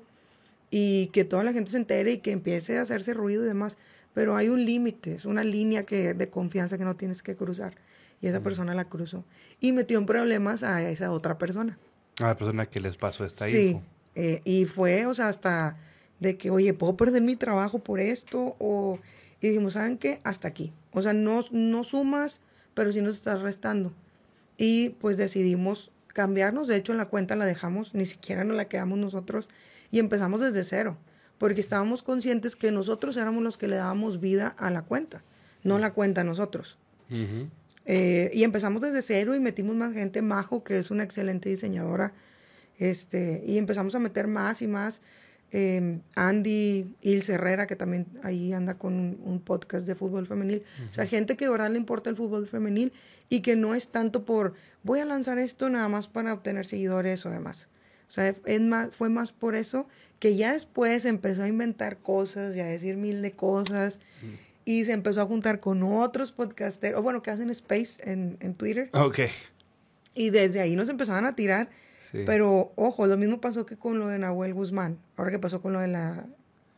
y que toda la gente se entere y que empiece a hacerse ruido y demás. Pero hay un límite, es una línea que, de confianza que no tienes que cruzar. Y esa persona la cruzó. Y metió en problemas a esa otra persona. A la persona que les pasó esta Sí, info. eh, y fue, o sea, hasta de que, oye, ¿puedo perder mi trabajo por esto? O, y dijimos, ¿saben qué? Hasta aquí. O sea, no, no sumas, pero sí nos estás restando. Y pues decidimos cambiarnos. De hecho, la cuenta la dejamos, ni siquiera nos la quedamos nosotros. Y empezamos desde cero. Porque estábamos conscientes que nosotros éramos los que le dábamos vida a la cuenta, no la cuenta a nosotros. Eh, y empezamos desde cero y metimos más gente, Majo, que es una excelente diseñadora, este, y empezamos a meter más y más. Eh, Andy Ilse Herrera, que también ahí anda con un, un podcast de fútbol femenil. O sea, gente que de verdad le importa el fútbol femenil y que no es tanto por voy a lanzar esto nada más para obtener seguidores o demás. O sea, es más, fue más por eso que ya después empezó a inventar cosas y a decir mil de cosas. Y se empezó a juntar con otros podcasteros, o bueno, que hacen space en, en Twitter. Ok. Y desde ahí nos empezaban a tirar. Sí. Pero, ojo, lo mismo pasó que con lo de Nahuel Guzmán. Ahora que pasó con lo de la,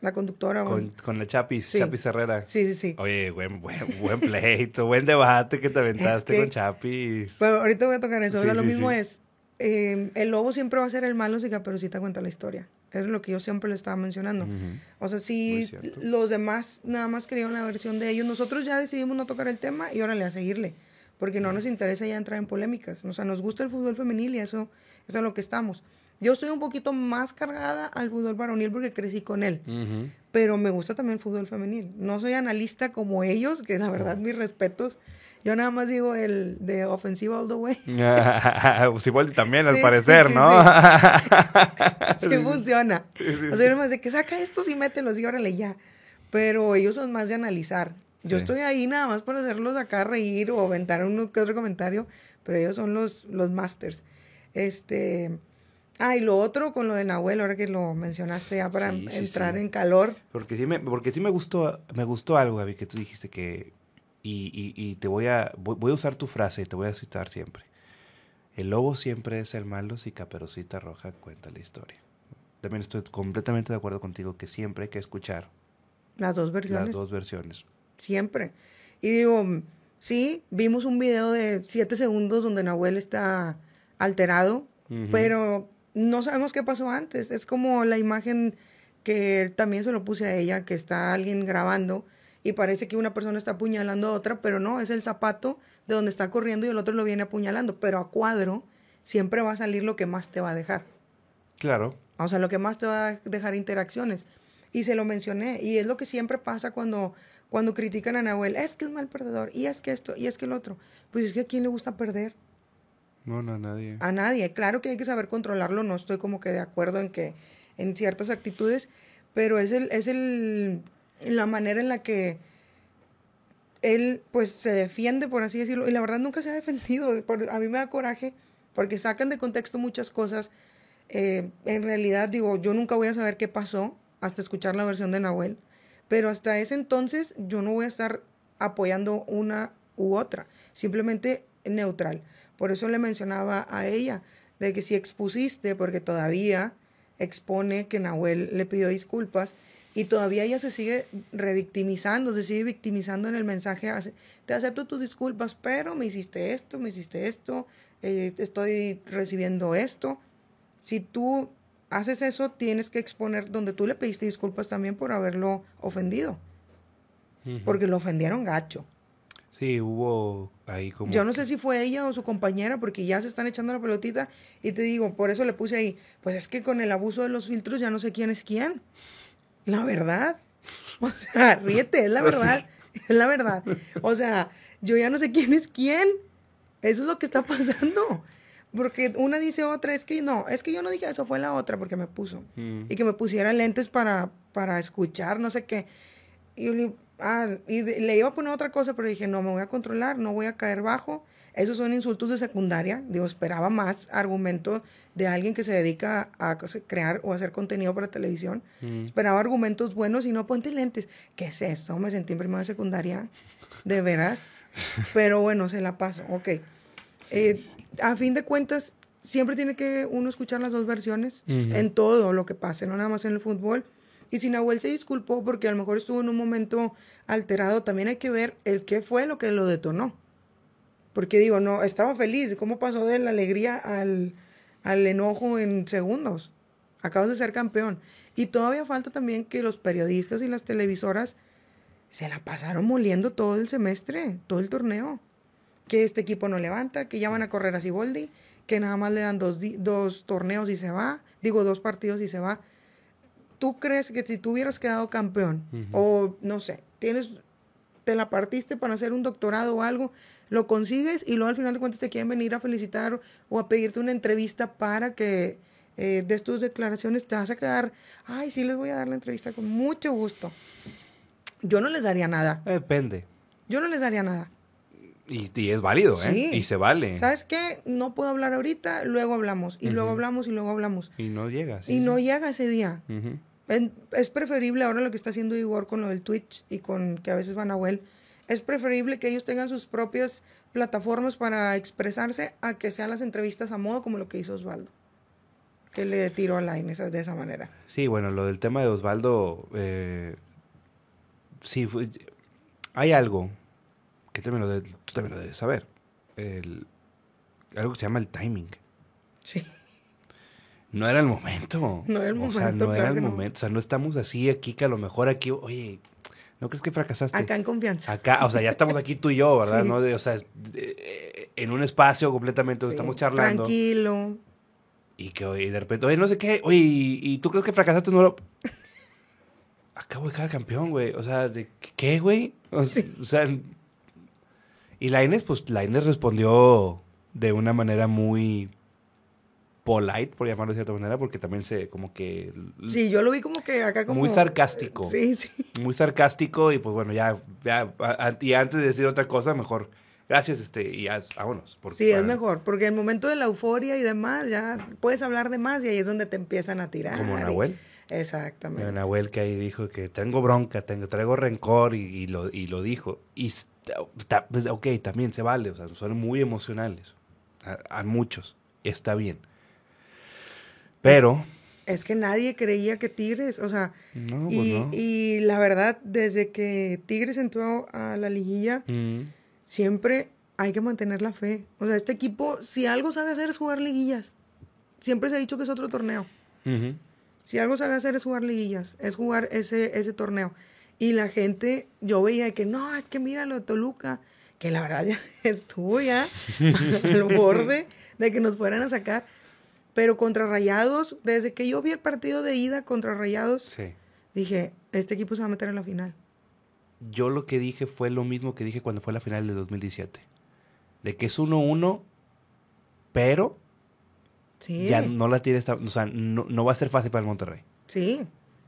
la conductora. con, con la Chapis, Sí. Chapis Herrera. Sí, sí, sí. Oye, buen, buen, buen pleito, buen debate que te aventaste que- con Chapis. Pero ahorita voy a tocar eso. Sí, Ahora, lo mismo es, eh, el lobo siempre va a ser el malo si Caperucita cuenta la historia. Eso es lo que yo siempre le estaba mencionando. Ujú. O sea, si los demás nada más querían la versión de ellos, nosotros ya decidimos no tocar el tema y órale a seguirle. Porque no nos interesa ya entrar en polémicas. O sea, nos gusta el fútbol femenil y eso, eso es lo que estamos. Yo estoy un poquito más cargada al fútbol varonil porque crecí con él. Pero me gusta también el fútbol femenil. No soy analista como ellos, que la verdad, mis respetos. Yo nada más digo el de ofensiva all the way. [laughs] pues igual también, al Sí, parecer, sí, sí, ¿no? sí [laughs] funciona. O sea, yo nomás de que saca estos y mételos y órale ya. Pero ellos son más de analizar. Yo estoy ahí nada más para hacerlos acá reír o aventar uno que otro comentario, pero ellos son los, los masters. Este. Ah, y lo otro con lo de Nahuel, ahora que lo mencionaste ya para Sí, sí, entrar sí. en calor. Porque sí me, porque sí me gustó, me gustó algo, Gaby, que tú dijiste que, y, y, y te voy a, voy, voy a usar tu frase y te voy a citar siempre. El lobo siempre es el malo si Caperucita Roja cuenta la historia. También estoy completamente de acuerdo contigo que siempre hay que escuchar Las dos versiones. las dos versiones. Siempre. Y digo, sí, vimos un video de siete segundos donde Nahuel está alterado, pero no sabemos qué pasó antes. Es como la imagen que también se lo puse a ella, que está alguien grabando y parece que una persona está apuñalando a otra, pero no, es el zapato de donde está corriendo y el otro lo viene apuñalando. Pero a cuadro siempre va a salir lo que más te va a dejar. Claro. O sea, lo que más te va a dejar interacciones. Y se lo mencioné. Y es lo que siempre pasa cuando, cuando critican a Nahuel. Es que es mal perdedor. Y es que esto. Y es que el otro. Pues es que a quién le gusta perder. No, no, nadie. A nadie. Claro que hay que saber controlarlo. No estoy como que de acuerdo en que en ciertas actitudes. Pero es el, es el la manera en la que él pues se defiende, por así decirlo. Y la verdad nunca se ha defendido. A mí me da coraje porque sacan de contexto muchas cosas. Eh, en realidad, digo, yo nunca voy a saber qué pasó hasta escuchar la versión de Nahuel. Pero hasta ese entonces yo no voy a estar apoyando una u otra. Simplemente neutral. Por eso le mencionaba a ella de que si expusiste, porque todavía expone que Nahuel le pidió disculpas y todavía ella se sigue revictimizando, se sigue victimizando en el mensaje, te acepto tus disculpas, pero me hiciste esto, me hiciste esto, eh, estoy recibiendo esto. Si tú haces eso, tienes que exponer donde tú le pediste disculpas también por haberlo ofendido. Porque lo ofendieron gacho. Sí, hubo ahí como... Yo no sé si fue ella o su compañera, porque ya se están echando la pelotita. Y te digo, por eso le puse ahí, pues es que con el abuso de los filtros ya no sé quién es quién. La verdad. [laughs] O sea, ríete, es la Pues verdad. Es la verdad. O sea, yo ya no sé quién es quién. Eso es lo que está pasando. Porque una dice otra, es que no, es que yo no dije eso, fue la otra porque me puso. Mm. Y que me pusiera lentes para, para escuchar, no sé qué. Y, yo le- ah, y de- le iba a poner otra cosa, pero dije, no, me voy a controlar, no voy a caer bajo. Esos son insultos de secundaria. Digo, esperaba más argumento de alguien que se dedica a crear o hacer contenido para televisión. Mm. Esperaba argumentos buenos y no ponte lentes. ¿Qué es eso? Me sentí en primero de secundaria. De veras. Pero bueno, se la paso. Ok. Eh, a fin de cuentas, siempre tiene que uno escuchar las dos versiones en todo lo que pase, no nada más en el fútbol. Y si Nahuel se disculpó porque a lo mejor estuvo en un momento alterado, también hay que ver el qué fue lo que lo detonó. Porque digo, no, estaba feliz. ¿Cómo pasó de la alegría al, al enojo en segundos? Acabas de ser campeón. Y todavía falta también que los periodistas y las televisoras se la pasaron moliendo todo el semestre, todo el torneo. Que este equipo no levanta, que ya van a correr a Siboldi, que nada más le dan dos, dos torneos y se va, digo dos partidos y se va. ¿Tú crees que si tú hubieras quedado campeón, o no sé, tienes, te la partiste para hacer un doctorado o algo, lo consigues y luego al final de cuentas te quieren venir a felicitar o a pedirte una entrevista para que eh, des tus declaraciones, te vas a quedar, ay, sí les voy a dar la entrevista con mucho gusto. Yo no les daría nada. Depende. Yo no les daría nada. Y, y es válido, ¿eh? Sí. Y se vale. ¿Sabes qué? No puedo hablar ahorita, luego hablamos. Y luego hablamos y luego hablamos. Y no llegas. Y no llega ese día. Es preferible ahora lo que está haciendo Igor con lo del Twitch y con que a veces van a Nahuel. Es preferible que ellos tengan sus propias plataformas para expresarse a que sean las entrevistas a modo como lo que hizo Osvaldo. Que le tiró a Line esa- de esa manera. Sí, bueno, lo del tema de Osvaldo, eh, sí, fue- hay algo que también lo de- tú también lo debes saber. El- algo que se llama el timing. Sí. No era el momento. No era el O sea, momento, no era claro el que no. momento. O sea, no estamos así aquí que a lo mejor aquí, oye, ¿no crees que fracasaste? Acá en confianza. Acá, o sea, ya estamos aquí tú y yo, ¿verdad? Sí. ¿No? De- o sea, eh, en un espacio completamente donde Sí. estamos charlando. Tranquilo. Y que oye, de repente, oye, no sé qué, oye, ¿y, y tú crees que fracasaste? No lo... [laughs] Acabo de quedar campeón, güey. O sea, ¿de qué, güey? O, o sea, y Lainez, pues Lainez respondió de una manera muy polite, por llamarlo de cierta manera, porque también se, como que... Sí, yo lo vi como que acá como... Muy sarcástico. Sí, sí. Muy sarcástico y pues bueno, ya, ya, y antes de decir otra cosa, mejor, gracias, este, y ya, vámonos. porque Sí, es mejor, porque en el momento de la euforia y demás, ya puedes hablar de más y ahí es donde te empiezan a tirar. Como y- Nahuel. Exactamente. Nahuel que ahí dijo que tengo bronca, tengo, traigo rencor y, y lo, y lo dijo. Y ta- pues, ok, también se vale, o sea, son muy emocionales. A, a muchos, está bien. Pero, Es que nadie creía que Tigres, o sea, no, pues y, no. y la verdad, desde que Tigres entró a la liguilla, Mm, siempre hay que mantener la fe. O sea, este equipo, si algo sabe hacer es jugar liguillas. Siempre se ha dicho que es otro torneo. Si algo sabe hacer es jugar liguillas, es jugar ese, ese torneo. Y la gente, yo veía que no, es que mira lo de Toluca, que la verdad [laughs] ya estuvo ya [laughs] al borde de que nos fueran a sacar. Pero contra Rayados, desde que yo vi el partido de ida contra Rayados, Sí. dije, este equipo se va a meter en la final. Yo lo que dije fue lo mismo que dije cuando fue la final de 2017. De que es 1-1, pero Sí, ya no la tiene, esta- o sea, no, no va a ser fácil para el Monterrey. sí.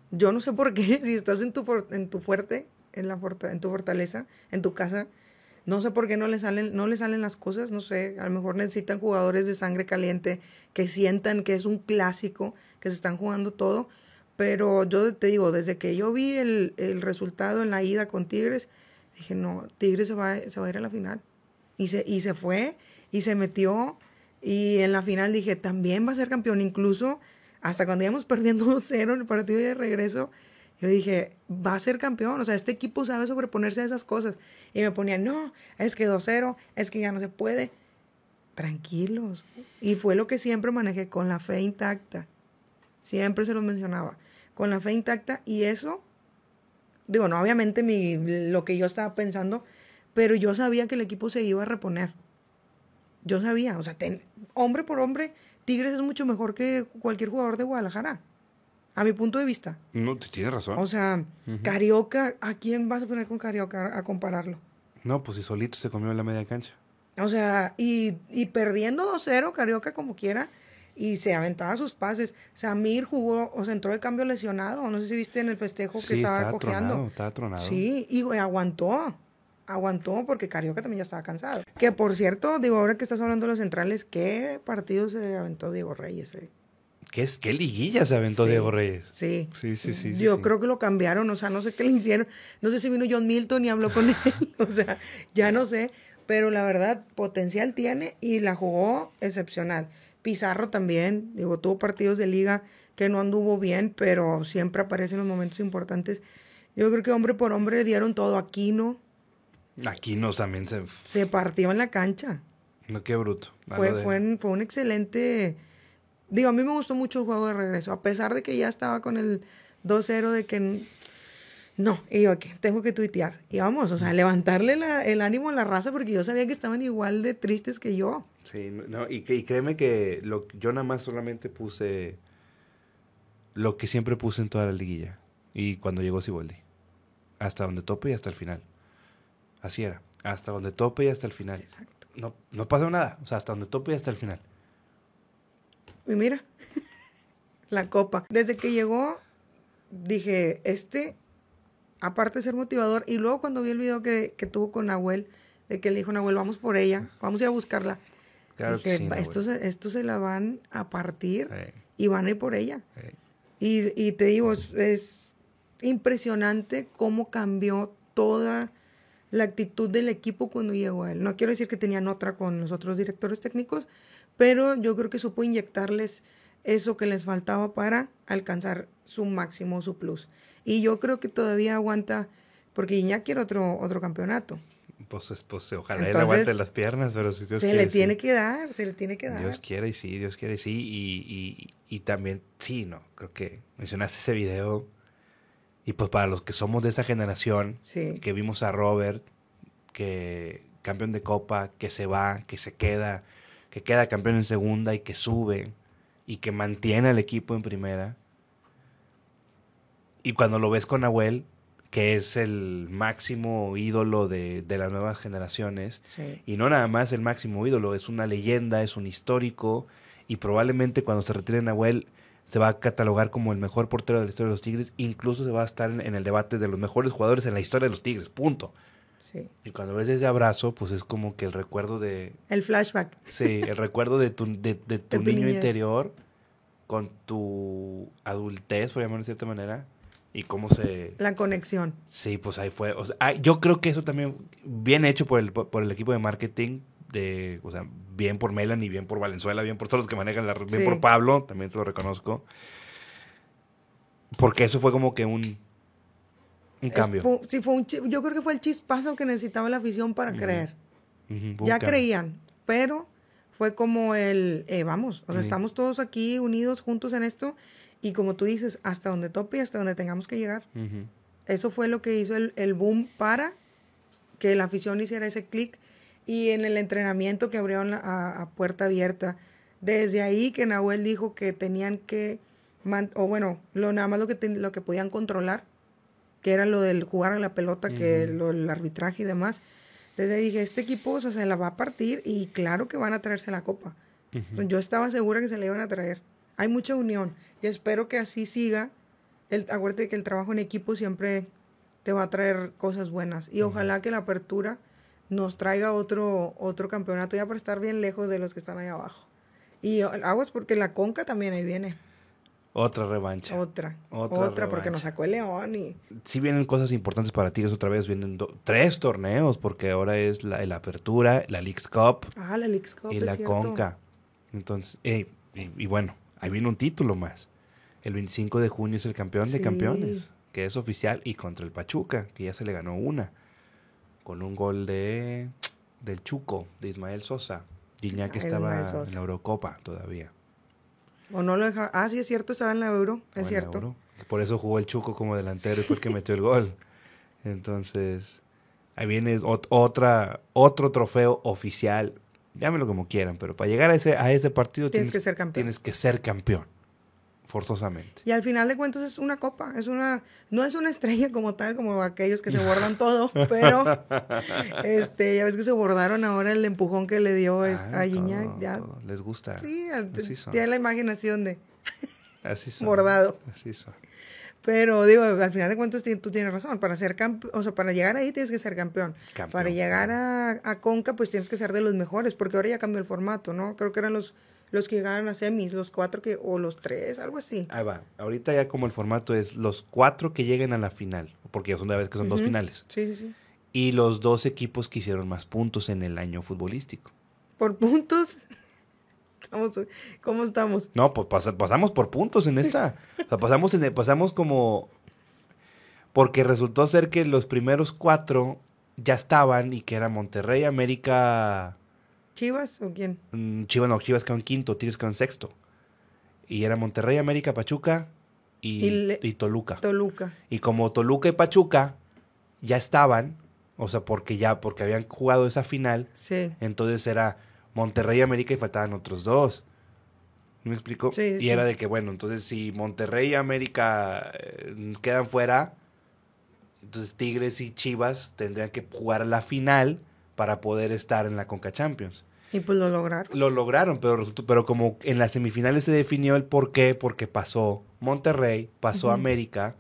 Yo no sé por qué, [laughs] si estás en tu, en tu fuerte, en, la en tu fortaleza, en tu casa, no sé por qué no le salen, no le salen las cosas, no sé, a lo mejor necesitan jugadores de sangre caliente que sientan que es un clásico, que se están jugando todo, pero yo te digo, desde que yo vi el, el resultado en la ida con Tigres, dije, no, Tigres se va, se va a ir a la final. Y se, y se fue, y se metió, y en la final dije, también va a ser campeón, incluso hasta cuando íbamos [laughs] perdiendo 2-0 en el partido de regreso, yo dije, va a ser campeón, o sea, este equipo sabe sobreponerse a esas cosas. Y me ponía, no, es que 2-0, es que ya no se puede. tranquilos. Y fue lo que siempre manejé, con la fe intacta. Siempre se lo mencionaba, con la fe intacta. Y eso, digo, no, obviamente mi, lo que yo estaba pensando, pero yo sabía que el equipo se iba a reponer. Yo sabía, o sea, hombre por hombre, Tigres es mucho mejor que cualquier jugador de Guadalajara. A mi punto de vista. No, tienes razón. O sea, Carioca, ¿a quién vas a poner con Carioca a compararlo? No, pues si solito se comió en la media cancha. O sea, y, y perdiendo 2-0, Carioca como quiera, y se aventaba sus pases. Samir jugó, o sea, entró de cambio lesionado. No sé si viste en el festejo que estaba, estaba cojeando. Tronado, estaba tronado. Sí, y aguantó. Aguantó porque Carioca también ya estaba cansado. Que por cierto, digo, ahora que estás hablando de los centrales, ¿qué partido se aventó Diego Reyes? Eh? ¿Qué, es, ¿Qué liguilla se aventó Diego Reyes? Sí. Sí, sí, sí. Yo creo que lo cambiaron, o sea, no sé qué le hicieron. No sé si vino John Milton y habló con [laughs] él, o sea, ya no sé. Pero la verdad, potencial tiene y la jugó excepcional. Pizarro también, digo, tuvo partidos de liga que no anduvo bien, pero siempre aparece en los momentos importantes. Yo creo que hombre por hombre dieron todo. Aquino. Aquino también se... Se partió en la cancha. No, qué bruto. Fue, fue, fue un excelente Digo, a mí me gustó mucho el juego de regreso, a pesar de que ya estaba con el 2-0 de que no, y yo, ¿qué? Tengo que tuitear. Y vamos, o sea, levantarle el ánimo a la raza porque yo sabía que estaban igual de tristes que yo. Sí, no, y, y créeme que lo, yo nada más solamente puse lo que siempre puse en toda la liguilla. Y cuando llegó Siboldi. Hasta donde tope y hasta el final. Así era. Hasta donde tope y hasta el final. Exacto. No, no pasó nada. O sea, hasta donde tope y hasta el final. Y mira, [laughs] la copa. Desde que llegó, dije, este, aparte de ser motivador, y luego cuando vi el video que, tuvo con Nahuel, de que le dijo, Nahuel, vamos por ella, vamos a ir a buscarla. Claro que sí, esto, se, se la van a partir y van a ir por ella. Y, y, te digo, es, es, impresionante cómo cambió toda la actitud del equipo cuando llegó a él. No quiero decir que tenían otra con los otros directores técnicos, pero yo creo que supo inyectarles eso que les faltaba para alcanzar su máximo, su plus. Y yo creo que todavía aguanta, porque ya quiere otro, otro campeonato. Pues, pues ojalá él aguante las piernas, pero si Dios se quiere. Se le tiene que dar, se le tiene que dar. Dios quiere y sí, Dios quiere y sí. Y, y, también, sí, no, creo que mencionaste ese video. Y pues para los que somos de esa generación, que vimos a Robert, que campeón de copa, que se va, que se queda, que queda campeón en segunda y que sube y que mantiene al equipo en primera. Y cuando lo ves con Nahuel, que es el máximo ídolo de, las nuevas generaciones, y no nada más el máximo ídolo, es una leyenda, es un histórico, y probablemente cuando se retire Nahuel se va a catalogar como el mejor portero de la historia de los Tigres, incluso se va a estar en el debate de los mejores jugadores en la historia de los Tigres, punto. Y cuando ves ese abrazo, pues es como que el recuerdo de... El flashback. Sí, el recuerdo de tu, de, tu, niño interior con tu adultez, por llamarlo de cierta manera, y cómo se... La conexión. Sí, pues ahí fue. O sea, yo creo que eso también, bien hecho por el, por el equipo de marketing, de, o sea, bien por Melanie, bien por Valenzuela, bien por todos los que manejan la... Bien por Pablo, también te lo reconozco. Porque eso fue como que un un cambio. sí, fue un, yo creo que fue el chispazo que necesitaba la afición para creer. ya creían, pero fue como el, eh, vamos, o sea, estamos todos aquí unidos, juntos en esto, y como tú dices, hasta donde tope y hasta donde tengamos que llegar. Eso fue lo que hizo el, el, boom para que la afición hiciera ese clic y en el entrenamiento que abrieron a, puerta abierta. Desde ahí que Nahuel dijo que tenían que, o bueno, lo, nada más lo que, lo que podían controlar que era lo del jugar a la pelota, que lo, el arbitraje y demás. Desde ahí dije, este equipo o sea, se la va a partir y claro que van a traerse la copa. Yo estaba segura que se la iban a traer. Hay mucha unión y espero que así siga. El, acuérdate que el trabajo en equipo siempre te va a traer cosas buenas y ojalá que la apertura nos traiga otro, otro campeonato ya para estar bien lejos de los que están ahí abajo. Y aguas porque la Conca también ahí viene. Otra revancha. Otra. Otra, porque nos sacó el León y... Sí vienen cosas importantes para Tigres otra vez. Vienen tres torneos porque ahora es la, Apertura, la Leagues Cup. Ah, la Leagues Cup, Y la Conca. Entonces, y, bueno, ahí viene un título más. El 25 de junio es el campeón de campeones, que es oficial, y contra el Pachuca, que ya se le ganó una. Con un gol de del Chuco, de Ismael Sosa. Gignac Ay, estaba Manuel Sosa. en la Eurocopa todavía. O no lo deja. Ah, sí, es cierto, estaba en la Euro. en Es cierto. Euro. Por eso jugó el Chuco como delantero y fue el que metió el gol. Entonces, ahí viene ot- otra, otro trofeo oficial. Llámenlo como quieran, pero para llegar a ese, a ese partido Tienes que ser campeón. Tienes que ser campeón, forzosamente. Y al final de cuentas es una copa, es una, no es una estrella como tal, como aquellos que se bordan todo, [laughs] pero este, ya ves que se bordaron ahora el empujón que le dio Ah, a Gignac, ya. Les gusta. sí, al- Así son. tiene la imaginación de [laughs] Así son. bordado. Así son. Pero digo, al final de cuentas tú tienes razón, para ser campeón, o sea, para llegar ahí tienes que ser campeón. Campeón, Para llegar a, a Conca, pues tienes que ser de los mejores, porque ahora ya cambió el formato, ¿no? Creo que eran los, los que llegaron a semis, los cuatro que, o los tres, algo así. Ahí va. Ahorita ya como el formato es los cuatro que lleguen a la final, porque ya son de vez que son dos finales, Sí, sí, sí. y los dos equipos que hicieron más puntos en el año futbolístico. Por puntos, [laughs] estamos, ¿cómo estamos? No, pues pasa- pasamos por puntos en esta. O sea, pasamos, en, pasamos como... Porque resultó ser que los primeros cuatro ya estaban y que era Monterrey, América... ¿Chivas o quién? mm, Chivas no, Chivas quedó en quinto, Tigres quedó en sexto. Y era Monterrey, América, Pachuca y, Y le- y Toluca. Toluca. Y como Toluca y Pachuca ya estaban, o sea, porque ya, porque habían jugado esa final, Sí. entonces era Monterrey y América y faltaban otros dos. ¿Me explico? Sí, y sí. era de que, bueno, entonces si Monterrey y América eh, quedan fuera, entonces Tigres y Chivas tendrían que jugar la final para poder estar en la Conca Champions. Y pues lo lograron. Lo lograron, pero pero como en las semifinales se definió el por qué, porque pasó Monterrey, pasó. América,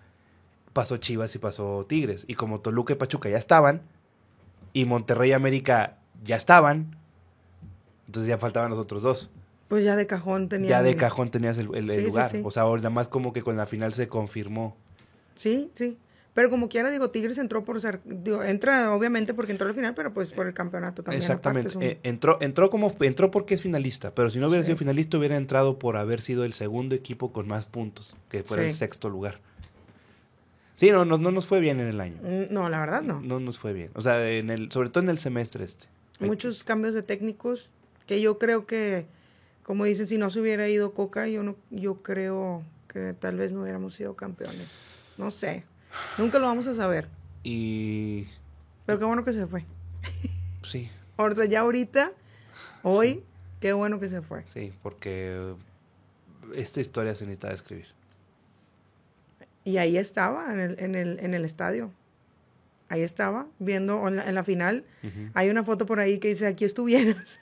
pasó Chivas y pasó Tigres. Y como Toluca y Pachuca ya estaban, y Monterrey y América ya estaban, entonces ya faltaban los otros dos. Pues ya de cajón tenía. Ya de cajón tenías el, el- Sí, lugar. sí. O sea, nada más como que con la final se confirmó. Sí, sí. Pero como quiera, digo, Tigres entró por ser. Digo, entra obviamente porque entró al final, pero pues por el campeonato también. Exactamente. un- Eh, entró, entró como entró porque es finalista, pero si no hubiera Sí. sido finalista hubiera entrado por haber sido el segundo equipo con más puntos, que fuera el sexto lugar. Sí, no, no, no nos fue bien en el año. Mm, No, la verdad no. No nos fue bien. O sea, en el, sobre todo en el semestre este. Muchos cambios de técnicos que yo creo que, como dicen, si no se hubiera ido Coca, yo no, yo creo que tal vez no hubiéramos sido campeones. No sé. Nunca lo vamos a saber. Y Pero qué bueno que se fue. sí, [laughs] O sea, ya ahorita, hoy, qué bueno que se fue. sí, porque esta historia se necesita escribir. Y ahí estaba, en el, en el, en el estadio. Ahí estaba, viendo en la, en la final. Hay una foto por ahí que dice, aquí estuvieras.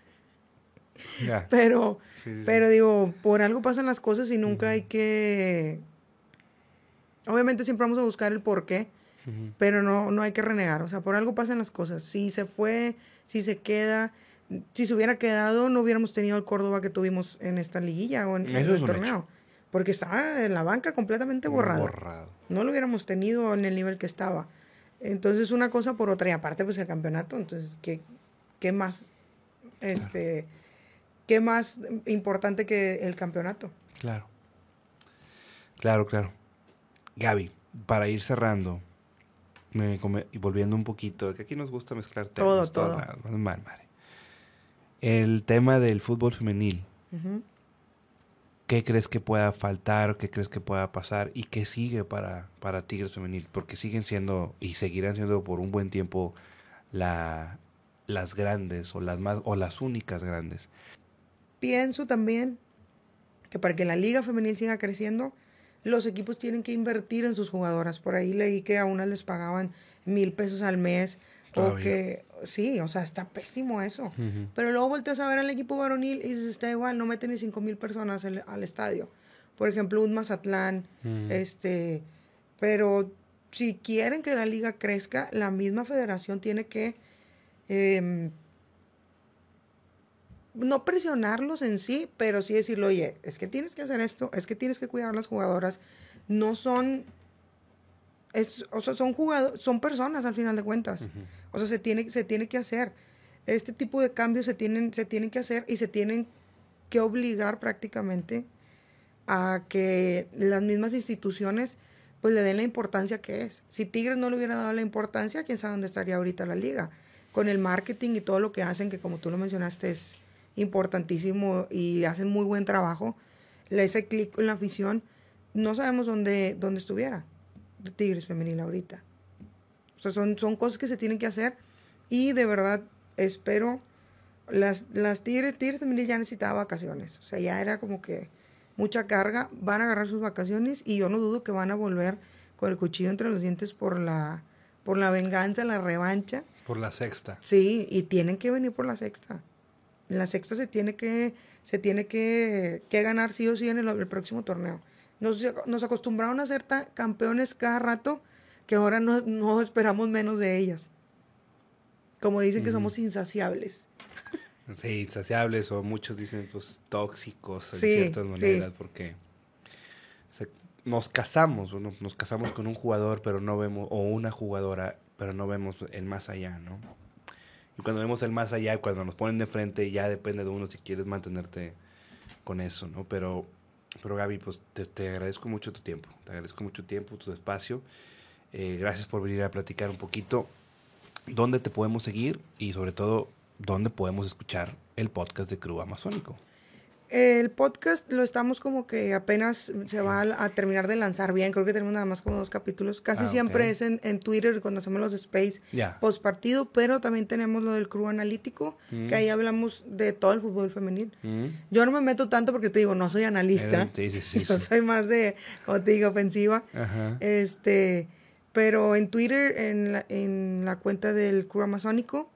Ya. [laughs] Pero, Sí, sí, sí. pero digo, por algo pasan las cosas y nunca hay que... Obviamente siempre vamos a buscar el por qué, pero no, no hay que renegar. O sea, por algo pasan las cosas. Si se fue, si se queda, si se hubiera quedado, no hubiéramos tenido el Córdoba que tuvimos en esta liguilla o en, en el torneo. Porque estaba en la banca completamente borrado. Borrado. No lo hubiéramos tenido en el nivel que estaba. Entonces, una cosa por otra. Y aparte, pues el campeonato. Entonces, ¿qué, qué más, este, qué más importante que el campeonato? Claro. Claro, claro. Gaby, para ir cerrando, me come- y volviendo un poquito, que aquí nos gusta mezclar temas. Todo, todo. es mal, madre. El tema del fútbol femenil. ¿qué crees que pueda faltar? ¿Qué crees que pueda pasar? ¿Y qué sigue para, para Tigres Femenil? Porque siguen siendo y seguirán siendo por un buen tiempo la, las grandes o las más o las únicas grandes. Pienso también que para que la liga femenil siga creciendo, los equipos tienen que invertir en sus jugadoras. Por ahí leí que a unas les pagaban mil pesos al mes. O que, sí, o sea, está pésimo eso. Pero luego volteas a ver al equipo varonil y dices, está igual, no meten ni cinco mil personas al, al estadio. Por ejemplo, un Mazatlán, este, pero si quieren que la liga crezca, la misma federación tiene que em, no presionarlos en sí, pero sí decirle, oye, es que tienes que hacer esto, es que tienes que cuidar a las jugadoras. No son, es, o sea, son jugadores, son personas al final de cuentas. O sea, se tiene, se tiene que hacer. Este tipo de cambios se tienen, se tienen que hacer y se tienen que obligar prácticamente a que las mismas instituciones pues le den la importancia que es. Si Tigres no le hubiera dado la importancia, quién sabe dónde estaría ahorita la liga. Con el marketing y todo lo que hacen, que como tú lo mencionaste es importantísimo y hacen muy buen trabajo. Ese clic en la afición, no sabemos dónde, dónde estuviera Tigres femenil ahorita. O sea, son, son cosas que se tienen que hacer y de verdad espero, las, las Tigres, Tigres femenil ya necesitaba vacaciones, o sea, ya era como que mucha carga, van a agarrar sus vacaciones y yo no dudo que van a volver con el cuchillo entre los dientes por la, por la venganza, la revancha. Por la sexta. Sí, y tienen que venir por la sexta. La sexta se tiene que, se tiene que, que ganar sí o sí en el, próximo torneo. Nos, nos, acostumbraron a ser campeones cada rato que ahora no, no, esperamos menos de ellas. Como dicen que somos insaciables. Sí, insaciables o muchos dicen pues tóxicos en ciertas maneras porque nos casamos, nos casamos con un jugador pero no vemos, o una jugadora, pero no vemos el más allá, ¿no? Y cuando vemos el más allá, cuando nos ponen de frente, ya depende de uno si quieres mantenerte con eso, ¿no? Pero, pero Gaby, pues te, te agradezco mucho tu tiempo, te agradezco mucho tu tiempo, tu espacio. Eh, gracias por venir a platicar un poquito. ¿Dónde te podemos seguir? Y sobre todo, ¿dónde podemos escuchar el podcast de Crew Amazónico? El podcast lo estamos como que apenas se va a, terminar de lanzar bien. Creo que tenemos nada más como dos capítulos. Casi ah, siempre es en, Twitter cuando hacemos los space post partido, pero también tenemos lo del crew analítico, que mm. ahí hablamos de todo el fútbol femenil. Mm. Yo no me meto tanto porque te digo, no soy analista. Sí, sí, sí, [laughs] Yo soy más de, como te digo, ofensiva. Este, pero en Twitter, en la, en la cuenta del crew amazónico,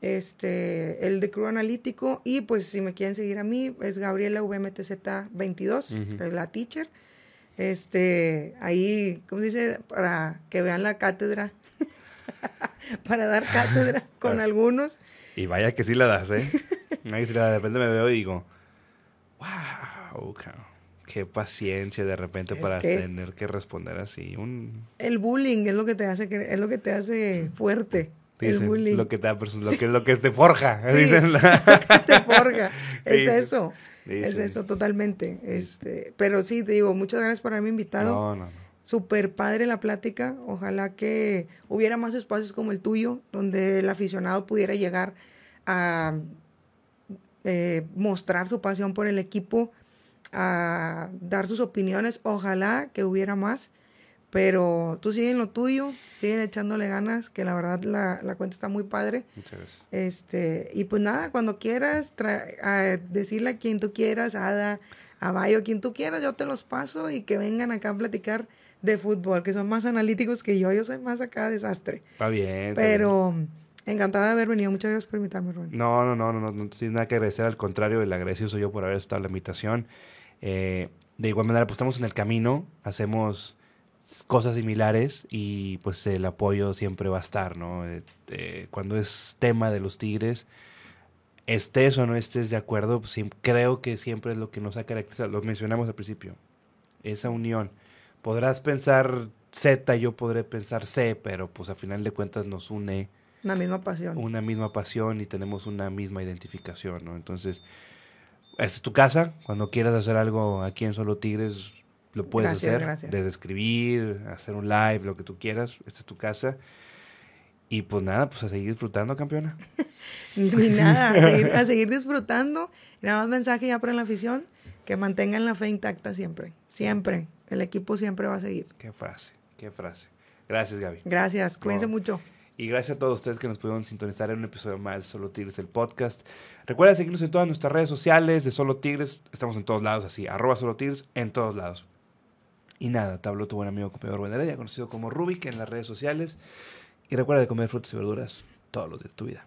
este, el de Crew Analítico. Y pues si me quieren seguir a mí, es Gabriela VMTZ22, es la teacher. Este, ahí, ¿cómo se dice? Para que vean la cátedra. [laughs] para dar cátedra [laughs] con algunos. Y vaya que sí la das, ¿eh? Ahí de repente me veo y digo, wow, qué paciencia de repente para tener que responder así. Un... El bullying es lo que te hace, es lo que te hace fuerte lo que te lo que, lo que te forja. [laughs] dicen. te forja. [laughs] Es eso. Es eso, totalmente. Este, pero sí, te digo, muchas gracias por haberme invitado. No, no, no. Súper padre la plática. Ojalá que hubiera más espacios como el tuyo, donde el aficionado pudiera llegar a eh, mostrar su pasión por el equipo, a dar sus opiniones. Ojalá que hubiera más. Pero tú sigue en lo tuyo, siguen echándole ganas, que la verdad la, la cuenta está muy padre. Muchas gracias. Este, y pues nada, cuando quieras a decirle a quien tú quieras, a Ada, a Bayo, quien tú quieras, yo te los paso y que vengan acá a platicar de fútbol, que son más analíticos que yo, yo soy más acá desastre. Está bien. Pero encantada de haber venido, muchas gracias por invitarme, Rubén. No, no, no, no, no, no, tienes nada que agradecer, al contrario, el agradecido soy yo por haber aceptado la invitación. Eh, de igual manera, pues estamos en el camino, hacemos cosas similares y pues el apoyo siempre va a estar, ¿no? Eh, eh, cuando es tema de los Tigres, estés o no estés de acuerdo, pues, creo que siempre es lo que nos ha caracterizado, lo mencionamos al principio, esa unión. Podrás pensar Z, yo podré pensar C, pero pues a final de cuentas nos une. Una misma pasión. Una misma pasión y tenemos una misma identificación, ¿no? Entonces, esta es tu casa, cuando quieras hacer algo aquí en Solo Tigres, lo puedes hacer, desde escribir, hacer un live, lo que tú quieras. Esta es tu casa. Y pues nada, pues a seguir disfrutando, campeona. [laughs] Ni nada, a seguir, disfrutando. Y nada más mensaje ya para la afición, que mantengan la fe intacta siempre, siempre. El equipo siempre va a seguir. Qué frase, qué frase. Gracias, Gaby. Gracias, cuídense mucho. Y gracias a todos ustedes que nos pudieron sintonizar en un episodio más de Solo Tigres, el podcast. Recuerda seguirnos en todas nuestras redes sociales de Solo Tigres. Estamos en todos lados, así, arroba Solo Tigres, en todos lados. Y nada, te habló tu buen amigo Comedor ya conocido como Rubik en las redes sociales. Y recuerda de comer frutas y verduras todos los días de tu vida.